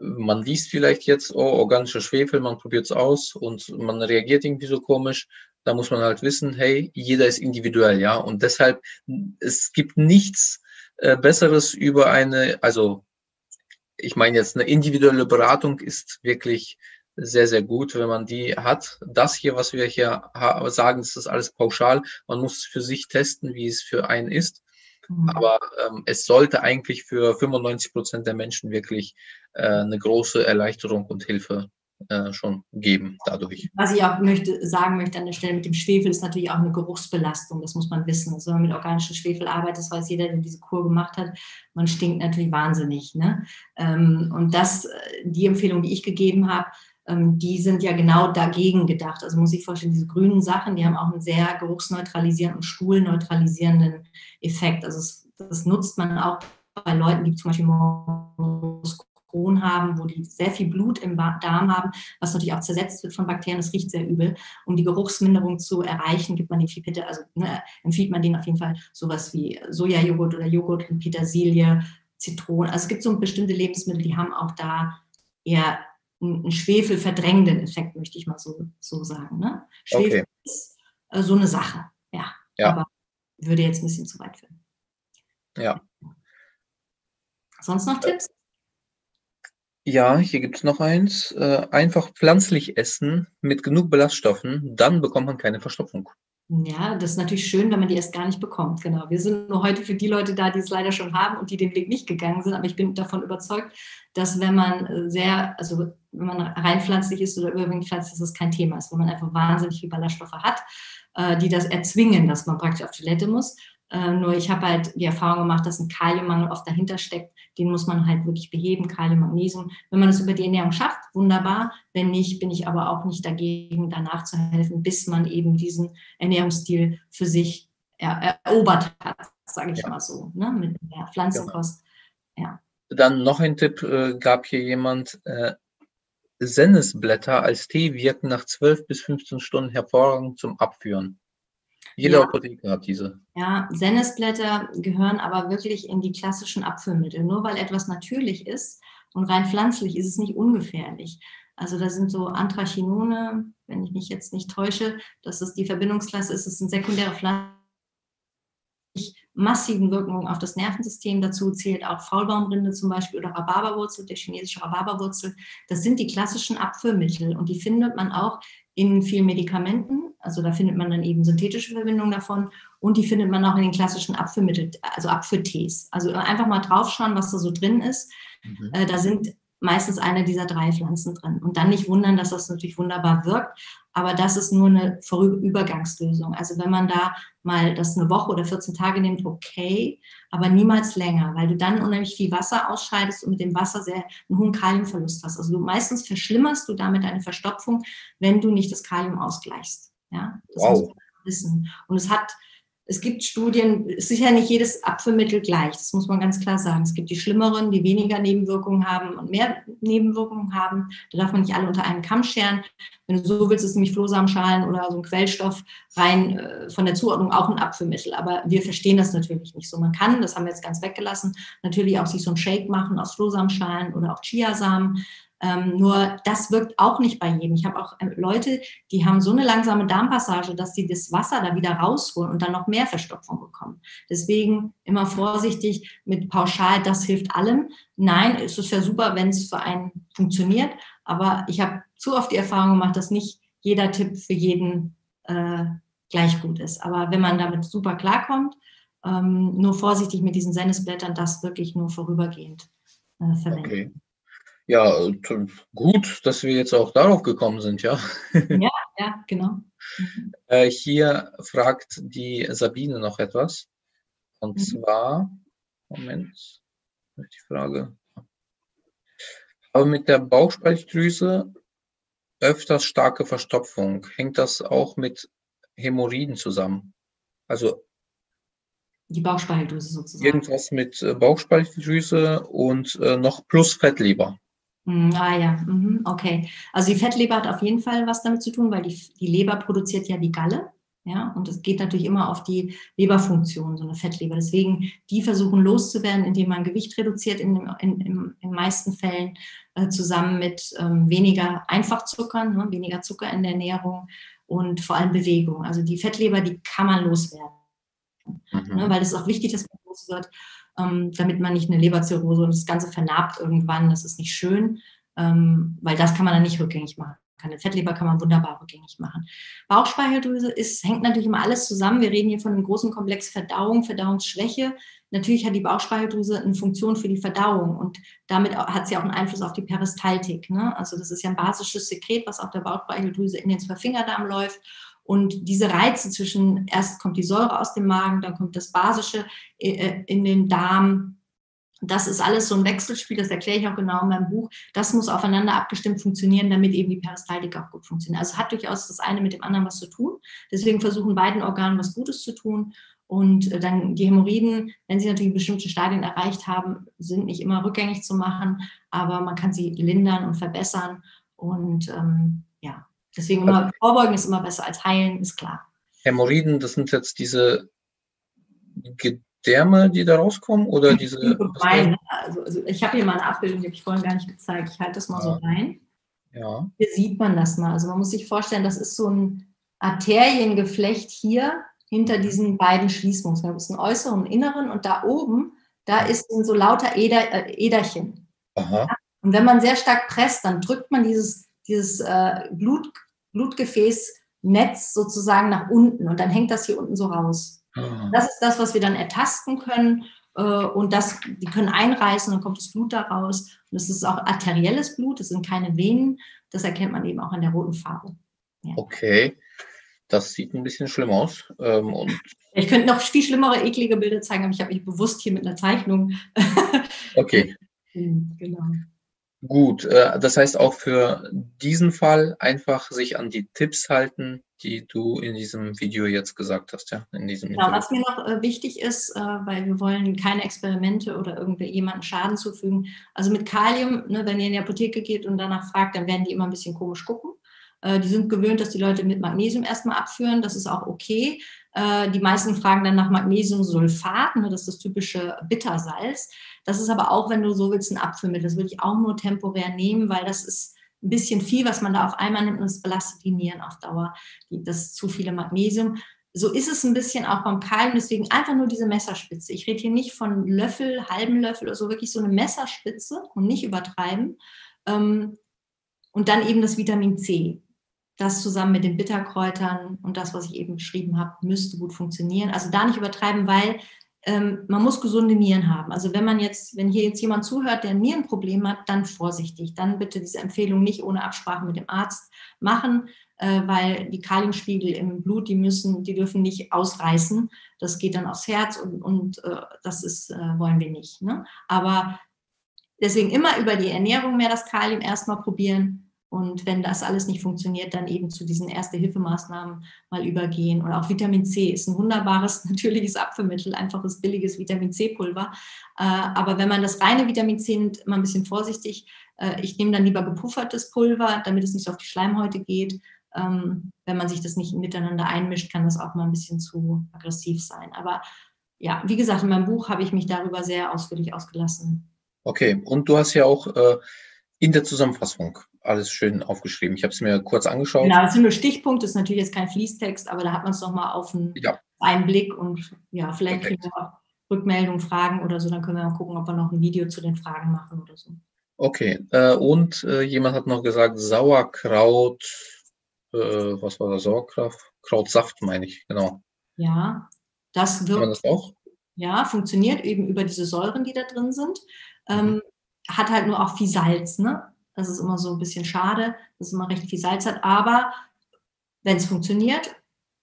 man liest vielleicht jetzt, oh, organischer Schwefel, man probiert es aus und man reagiert irgendwie so komisch. Da muss man halt wissen, hey, jeder ist individuell, ja. Und deshalb, es gibt nichts äh, Besseres über eine, also ich meine jetzt, eine individuelle Beratung ist wirklich sehr, sehr gut, wenn man die hat. Das hier, was wir hier sagen, das ist alles pauschal. Man muss für sich testen, wie es für einen ist. Mhm. Aber ähm, es sollte eigentlich für 95 Prozent der Menschen wirklich äh, eine große Erleichterung und Hilfe äh, schon geben dadurch. Was ich auch möchte, sagen möchte an der Stelle mit dem Schwefel ist natürlich auch eine Geruchsbelastung, das muss man wissen. Also wenn man mit organischem Schwefel arbeitet, das weiß jeder, der diese Kur gemacht hat, man stinkt natürlich wahnsinnig. Ne? Ähm, und das, äh, die Empfehlung, die ich gegeben habe, die sind ja genau dagegen gedacht. Also muss ich vorstellen, diese grünen Sachen, die haben auch einen sehr geruchsneutralisierenden stuhlneutralisierenden Effekt. Also es, das nutzt man auch bei Leuten, die zum Beispiel Crohn haben, wo die sehr viel Blut im Darm haben, was natürlich auch zersetzt wird von Bakterien. Das riecht sehr übel. Um die Geruchsminderung zu erreichen, gibt man den Pipette, also ne, empfiehlt man denen auf jeden Fall sowas wie Sojajoghurt oder Joghurt in Petersilie, Zitronen. Also es gibt so bestimmte Lebensmittel, die haben auch da eher einen schwefelverdrängenden Effekt, möchte ich mal so, so sagen. Ne? Schwefel okay. ist äh, so eine Sache, ja. ja. Aber würde jetzt ein bisschen zu weit führen. Ja. Sonst noch Tipps? Ja, hier gibt es noch eins. Äh, einfach pflanzlich essen mit genug Ballaststoffen, dann bekommt man keine Verstopfung. Ja, das ist natürlich schön, wenn man die erst gar nicht bekommt. Genau. Wir sind nur heute für die Leute da, die es leider schon haben und die den Weg nicht gegangen sind. Aber ich bin davon überzeugt, dass wenn man äh, sehr, also wenn man rein pflanzlich ist oder überwiegend pflanzlich ist, das kein Thema ist, wenn man einfach wahnsinnig viele Ballaststoffe hat, äh, die das erzwingen, dass man praktisch auf Toilette muss. Äh, nur ich habe halt die Erfahrung gemacht, dass ein Kaliummangel oft dahinter steckt. Den muss man halt wirklich beheben, Kalium, Magnesium. Wenn man das über die Ernährung schafft, wunderbar. Wenn nicht, bin ich aber auch nicht dagegen, danach zu helfen, bis man eben diesen Ernährungsstil für sich er erobert hat, sage ich ja. mal so, ne? mit der Pflanzenkost. Ja. Dann noch ein Tipp, äh, gab hier jemand, äh, Sennisblätter als Tee wirken nach 12 bis 15 Stunden hervorragend zum Abführen. Jede ja. Apotheke hat diese. Ja, Sennisblätter gehören aber wirklich in die klassischen Abführmittel. Nur weil etwas natürlich ist und rein pflanzlich ist es nicht ungefährlich. Also da sind so Anthrachinone, wenn ich mich jetzt nicht täusche, dass das die Verbindungsklasse ist, es sind sekundäre Pflanzen massiven Wirkungen auf das Nervensystem. Dazu zählt auch Faulbaumrinde zum Beispiel oder Rhabarberwurzel, der chinesische Rhabarberwurzel. Das sind die klassischen Abführmittel und die findet man auch in vielen Medikamenten. Also da findet man dann eben synthetische Verbindungen davon und die findet man auch in den klassischen Abführmitteln, also Abführtees. Also einfach mal draufschauen, was da so drin ist. Mhm. Äh, da sind meistens eine dieser drei Pflanzen drin. Und dann nicht wundern, dass das natürlich wunderbar wirkt, aber das ist nur eine Übergangslösung. Also wenn man da mal das eine Woche oder 14 Tage nimmt, okay, aber niemals länger, weil du dann unheimlich viel Wasser ausscheidest und mit dem Wasser sehr einen hohen Kaliumverlust hast. Also du, meistens verschlimmerst du damit eine Verstopfung, wenn du nicht das Kalium ausgleichst. Ja, das wow. muss man wissen. Und es hat es gibt Studien, sicher nicht jedes Abführmittel gleich, das muss man ganz klar sagen. Es gibt die schlimmeren, die weniger Nebenwirkungen haben und mehr Nebenwirkungen haben. Da darf man nicht alle unter einen Kamm scheren. Wenn du so willst, ist nämlich Flohsamenschalen oder so ein Quellstoff rein äh, von der Zuordnung auch ein Abführmittel. Aber wir verstehen das natürlich nicht so. Man kann, das haben wir jetzt ganz weggelassen, natürlich auch sich so ein Shake machen aus Flohsamenschalen oder auch Chiasamen. Ähm, nur das wirkt auch nicht bei jedem. Ich habe auch äh, Leute, die haben so eine langsame Darmpassage, dass sie das Wasser da wieder rausholen und dann noch mehr Verstopfung bekommen. Deswegen immer vorsichtig mit pauschal, das hilft allem. Nein, es ist ja super, wenn es für einen funktioniert, aber ich habe zu oft die Erfahrung gemacht, dass nicht jeder Tipp für jeden äh, gleich gut ist. Aber wenn man damit super klarkommt, ähm, nur vorsichtig mit diesen Sennisblättern, das wirklich nur vorübergehend äh, verwenden. Okay. Ja, gut, dass wir jetzt auch darauf gekommen sind, ja. Ja, ja, genau. Äh, hier fragt die Sabine noch etwas. Und mhm. zwar, Moment, die Frage. Aber mit der Bauchspeicheldrüse öfters starke Verstopfung. Hängt das auch mit Hämorrhoiden zusammen? Also die Bauchspeicheldrüse sozusagen. Irgendwas mit äh, Bauchspeicheldrüse und äh, noch plus Fettleber. Hm, ah ja, mhm, okay. Also die Fettleber hat auf jeden Fall was damit zu tun, weil die, die Leber produziert ja die Galle. Ja, und es geht natürlich immer auf die Leberfunktion, so eine Fettleber. Deswegen, die versuchen loszuwerden, indem man Gewicht reduziert, in, in, in, in meisten Fällen äh, zusammen mit ähm, weniger Einfachzuckern, ne, weniger Zucker in der Ernährung und vor allem Bewegung. Also die Fettleber, die kann man loswerden. Mhm. Ne, weil es ist auch wichtig, dass man los wird ähm, damit man nicht eine Leberzirrhose und das Ganze vernarbt irgendwann. Das ist nicht schön, ähm, weil das kann man dann nicht rückgängig machen. Keine Fettleber kann man wunderbar rückgängig machen. Bauchspeicheldrüse ist, hängt natürlich immer alles zusammen. Wir reden hier von einem großen Komplex Verdauung, Verdauungsschwäche. Natürlich hat die Bauchspeicheldrüse eine Funktion für die Verdauung und damit hat sie auch einen Einfluss auf die Peristaltik. Ne? Also das ist ja ein basisches Sekret, was auf der Bauchspeicheldrüse in den Zwölffingerdarm läuft und diese Reize zwischen, erst kommt die Säure aus dem Magen, dann kommt das Basische äh, äh, in den Darm. Das ist alles so ein Wechselspiel, das erkläre ich auch genau in meinem Buch. Das muss aufeinander abgestimmt funktionieren, damit eben die Peristaltik auch gut funktioniert. Also hat durchaus das eine mit dem anderen was zu tun. Deswegen versuchen beiden Organen was Gutes zu tun. Und äh, dann die Hämorrhoiden, wenn sie natürlich bestimmte Stadien erreicht haben, sind nicht immer rückgängig zu machen, aber man kann sie lindern und verbessern. Und ähm, ja, Deswegen immer vorbeugen ist immer besser als heilen, ist klar. Hämorrhoiden, das sind jetzt diese Gedärme, die da rauskommen oder diese. Rein, also, also, ich habe hier mal eine Abbildung, die habe ich vorhin gar nicht gezeigt. Ich halte das mal ja. so rein. Ja. Hier sieht man das mal. Also man muss sich vorstellen, das ist so ein Arteriengeflecht hier hinter diesen beiden Schließmuskeln. Das ist ein äußeren und inneren und da oben, da ist so lauter Eder, äh, Äderchen. Aha. Und wenn man sehr stark presst, dann drückt man dieses dieses äh, Blut, Blutgefäßnetz sozusagen nach unten und dann hängt das hier unten so raus. Ah. Das ist das, was wir dann ertasten können äh, und das, die können einreißen, dann kommt das Blut da raus. Und das ist auch arterielles Blut, das sind keine Venen, das erkennt man eben auch an der roten Farbe. Ja. Okay, das sieht ein bisschen schlimm aus. Ähm, und ich könnte noch viel schlimmere, eklige Bilder zeigen, aber ich habe mich bewusst hier mit einer Zeichnung. okay. genau. Gut, äh, das heißt auch für diesen Fall einfach sich an die Tipps halten, die du in diesem Video jetzt gesagt hast, ja, in diesem genau, was mir noch äh, wichtig ist, äh, weil wir wollen keine Experimente oder irgendjemandem Schaden zufügen. Also mit Kalium, ne, wenn ihr in die Apotheke geht und danach fragt, dann werden die immer ein bisschen komisch gucken. Die sind gewöhnt, dass die Leute mit Magnesium erstmal abführen. Das ist auch okay. Äh, die meisten fragen dann nach Magnesiumsulfat, ne, das ist das typische Bittersalz. Das ist aber auch, wenn du so willst, ein Abführmittel. Das würde ich auch nur temporär nehmen, weil das ist ein bisschen viel, was man da auf einmal nimmt und es belastet die Nieren auf Dauer. Das ist zu viele Magnesium. So ist es ein bisschen auch beim Kalium, deswegen einfach nur diese Messerspitze. Ich rede hier nicht von Löffel, halben Löffel oder so, wirklich so eine Messerspitze und nicht übertreiben. Ähm, und dann eben das Vitamin C das zusammen mit den Bitterkräutern und das, was ich eben beschrieben habe, müsste gut funktionieren. Also da nicht übertreiben, weil ähm, man muss gesunde Nieren haben. Also wenn man jetzt, wenn hier jetzt jemand zuhört, der ein Nierenproblem hat, dann vorsichtig. Dann bitte diese Empfehlung nicht ohne Absprache mit dem Arzt machen, äh, weil die Kaliumspiegel im Blut, die müssen, die dürfen nicht ausreißen. Das geht dann aufs Herz und, und äh, das ist, äh, wollen wir nicht. Ne? Aber deswegen immer über die Ernährung mehr das Kalium erstmal probieren und wenn das alles nicht funktioniert, dann eben zu diesen Erste-Hilfemaßnahmen mal übergehen. Und auch Vitamin C ist ein wunderbares, natürliches Abführmittel, einfaches, billiges Vitamin C-Pulver. Äh, aber wenn man das reine Vitamin C nimmt, immer ein bisschen vorsichtig. Äh, ich nehme dann lieber gepuffertes Pulver, damit es nicht so auf die Schleimhäute geht. Ähm, wenn man sich das nicht miteinander einmischt, kann das auch mal ein bisschen zu aggressiv sein. Aber ja, wie gesagt, in meinem Buch habe ich mich darüber sehr ausführlich ausgelassen. Okay, und du hast ja auch äh, in der Zusammenfassung alles schön aufgeschrieben. Ich habe es mir kurz angeschaut. Genau, das sind nur Stichpunkte, das ist natürlich jetzt kein Fließtext, aber da hat man es nochmal auf einen, ja. einen Blick und ja, vielleicht Perfekt. kriegen wir auch Rückmeldungen, Fragen oder so, dann können wir mal gucken, ob wir noch ein Video zu den Fragen machen oder so. Okay, äh, und äh, jemand hat noch gesagt, Sauerkraut, äh, was war das, Sauerkraut? Krautsaft meine ich, genau. Ja, das wirkt. Kann man das auch? Ja, funktioniert eben über diese Säuren, die da drin sind. Ähm, mhm. Hat halt nur auch viel Salz, ne? Das ist immer so ein bisschen schade, dass es immer recht viel Salz hat. Aber wenn es funktioniert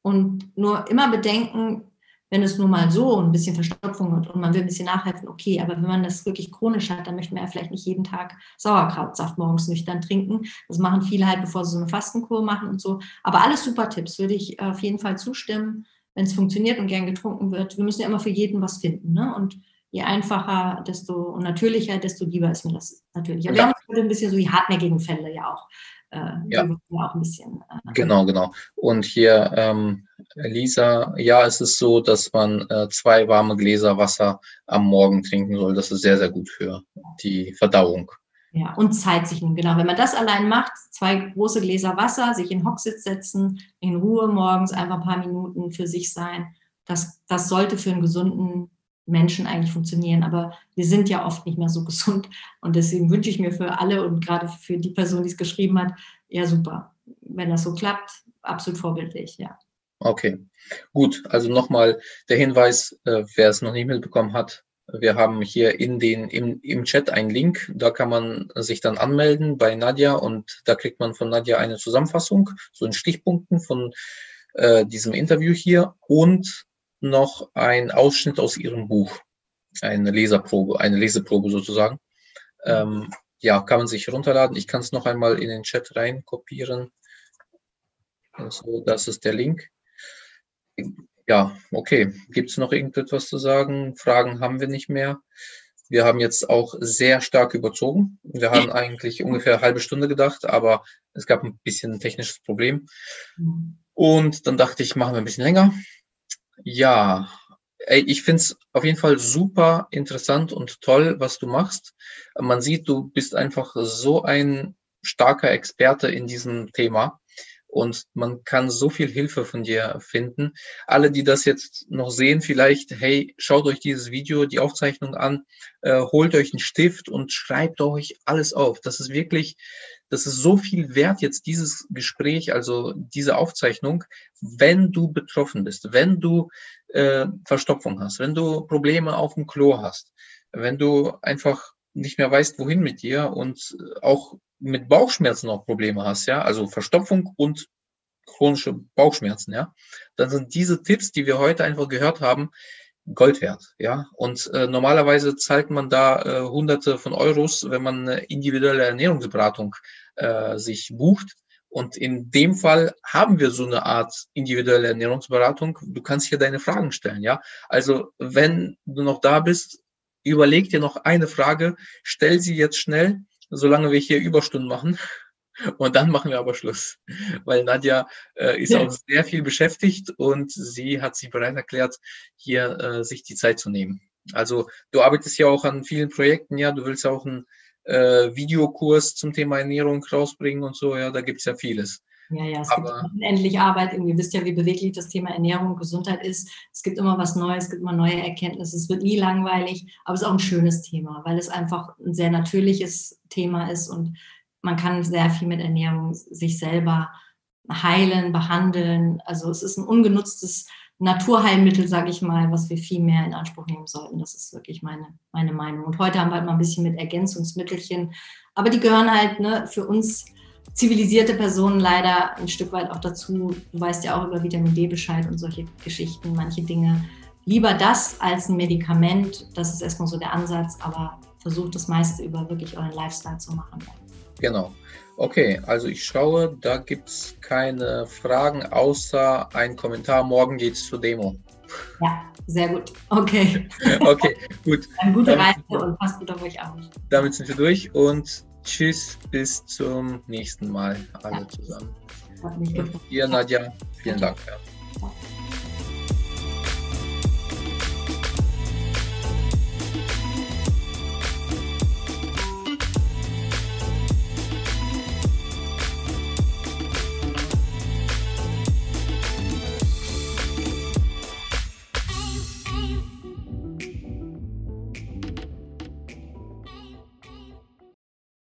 und nur immer bedenken, wenn es nur mal so ein bisschen Verstopfung hat und man will ein bisschen nachhelfen, okay, aber wenn man das wirklich chronisch hat, dann möchte man ja vielleicht nicht jeden Tag Sauerkrautsaft morgens nüchtern trinken. Das machen viele halt, bevor sie so eine Fastenkur machen und so. Aber alles super Tipps, würde ich auf jeden Fall zustimmen, wenn es funktioniert und gern getrunken wird. Wir müssen ja immer für jeden was finden. Ne? Und je einfacher, desto natürlicher, desto lieber ist mir das natürlich. Aber ja. Haben ein bisschen so die hartnäckigen Fälle ja auch. Äh, ja. auch ein bisschen. Äh, genau, genau. Und hier, ähm, Lisa, ja, es ist so, dass man äh, zwei warme Gläser Wasser am Morgen trinken soll. Das ist sehr, sehr gut für die Verdauung. Ja, und Zeit sich nehmen, genau. Wenn man das allein macht, zwei große Gläser Wasser, sich in Hocksitz setzen, in Ruhe morgens einfach ein paar Minuten für sich sein, das, das sollte für einen gesunden Menschen eigentlich funktionieren. Aber wir sind ja oft nicht mehr so gesund. Und deswegen wünsche ich mir für alle und gerade für die Person, die es geschrieben hat, ja super. Wenn das so klappt, absolut vorbildlich, ja. Okay, gut. Also nochmal der Hinweis, äh, wer es noch nicht mitbekommen hat. Wir haben hier in den, im, im Chat einen Link, da kann man sich dann anmelden bei Nadja und da kriegt man von Nadja eine Zusammenfassung, so in Stichpunkten von äh, diesem Interview hier und noch ein Ausschnitt aus ihrem Buch, eine Leserprobe, eine Leseprobe sozusagen. Ähm, ja, kann man sich runterladen. Ich kann es noch einmal in den Chat rein kopieren. Also, das ist der Link. Ja, okay. Gibt es noch irgendetwas zu sagen? Fragen haben wir nicht mehr. Wir haben jetzt auch sehr stark überzogen. Wir haben eigentlich ungefähr eine halbe Stunde gedacht, aber es gab ein bisschen ein technisches Problem. Mhm. Und dann dachte ich, machen wir ein bisschen länger. Ja, ich finde es auf jeden Fall super interessant und toll, was du machst. Man sieht, du bist einfach so ein starker Experte in diesem Thema und man kann so viel Hilfe von dir finden. Alle, die das jetzt noch sehen, vielleicht, hey, schaut euch dieses Video, die Aufzeichnung an, äh, holt euch einen Stift und schreibt euch alles auf. Das ist wirklich das ist so viel wert jetzt dieses Gespräch, also diese Aufzeichnung, wenn du betroffen bist, wenn du äh, Verstopfung hast, wenn du Probleme auf dem Klo hast, wenn du einfach nicht mehr weißt, wohin mit dir und auch mit Bauchschmerzen auch Probleme hast, ja, also Verstopfung und chronische Bauchschmerzen, ja, dann sind diese Tipps, die wir heute einfach gehört haben, Gold wert, ja. Und äh, normalerweise zahlt man da äh, Hunderte von Euros, wenn man eine individuelle Ernährungsberatung äh, sich bucht. Und in dem Fall haben wir so eine Art individuelle Ernährungsberatung. Du kannst hier deine Fragen stellen, ja. Also wenn du noch da bist, überleg dir noch eine Frage, stell sie jetzt schnell, solange wir hier Überstunden machen. Und dann machen wir aber Schluss, weil Nadja äh, ist ja. auch sehr viel beschäftigt und sie hat sich bereit erklärt, hier äh, sich die Zeit zu nehmen. Also du arbeitest ja auch an vielen Projekten, ja, du willst auch einen äh, Videokurs zum Thema Ernährung rausbringen und so, ja, da gibt's ja vieles. Ja, ja, es aber, gibt unendlich Arbeit. Ihr wisst ja, wie beweglich das Thema Ernährung und Gesundheit ist. Es gibt immer was Neues, es gibt immer neue Erkenntnisse. Es wird nie langweilig, aber es ist auch ein schönes Thema, weil es einfach ein sehr natürliches Thema ist und man kann sehr viel mit Ernährung sich selber heilen, behandeln. Also es ist ein ungenutztes Naturheilmittel, sage ich mal, was wir viel mehr in Anspruch nehmen sollten. Das ist wirklich meine, meine Meinung. Und heute haben wir halt mal ein bisschen mit Ergänzungsmittelchen, aber die gehören halt ne, für uns zivilisierte Personen leider ein Stück weit auch dazu. Du weißt ja auch über Vitamin D Bescheid und solche Geschichten, manche Dinge. Lieber das als ein Medikament, das ist erstmal so der Ansatz, aber versucht das meiste über wirklich euren Lifestyle zu machen. Genau. Okay, also ich schaue, da gibt es keine Fragen außer ein Kommentar. Morgen geht es zur Demo. Ja, sehr gut. Okay. okay, gut. Eine gute Reise und passt gut auf euch auf. Damit sind wir durch und tschüss, bis zum nächsten Mal alle ja. zusammen. Hat mich gefreut. Ihr, Nadja, vielen Dank. Ja.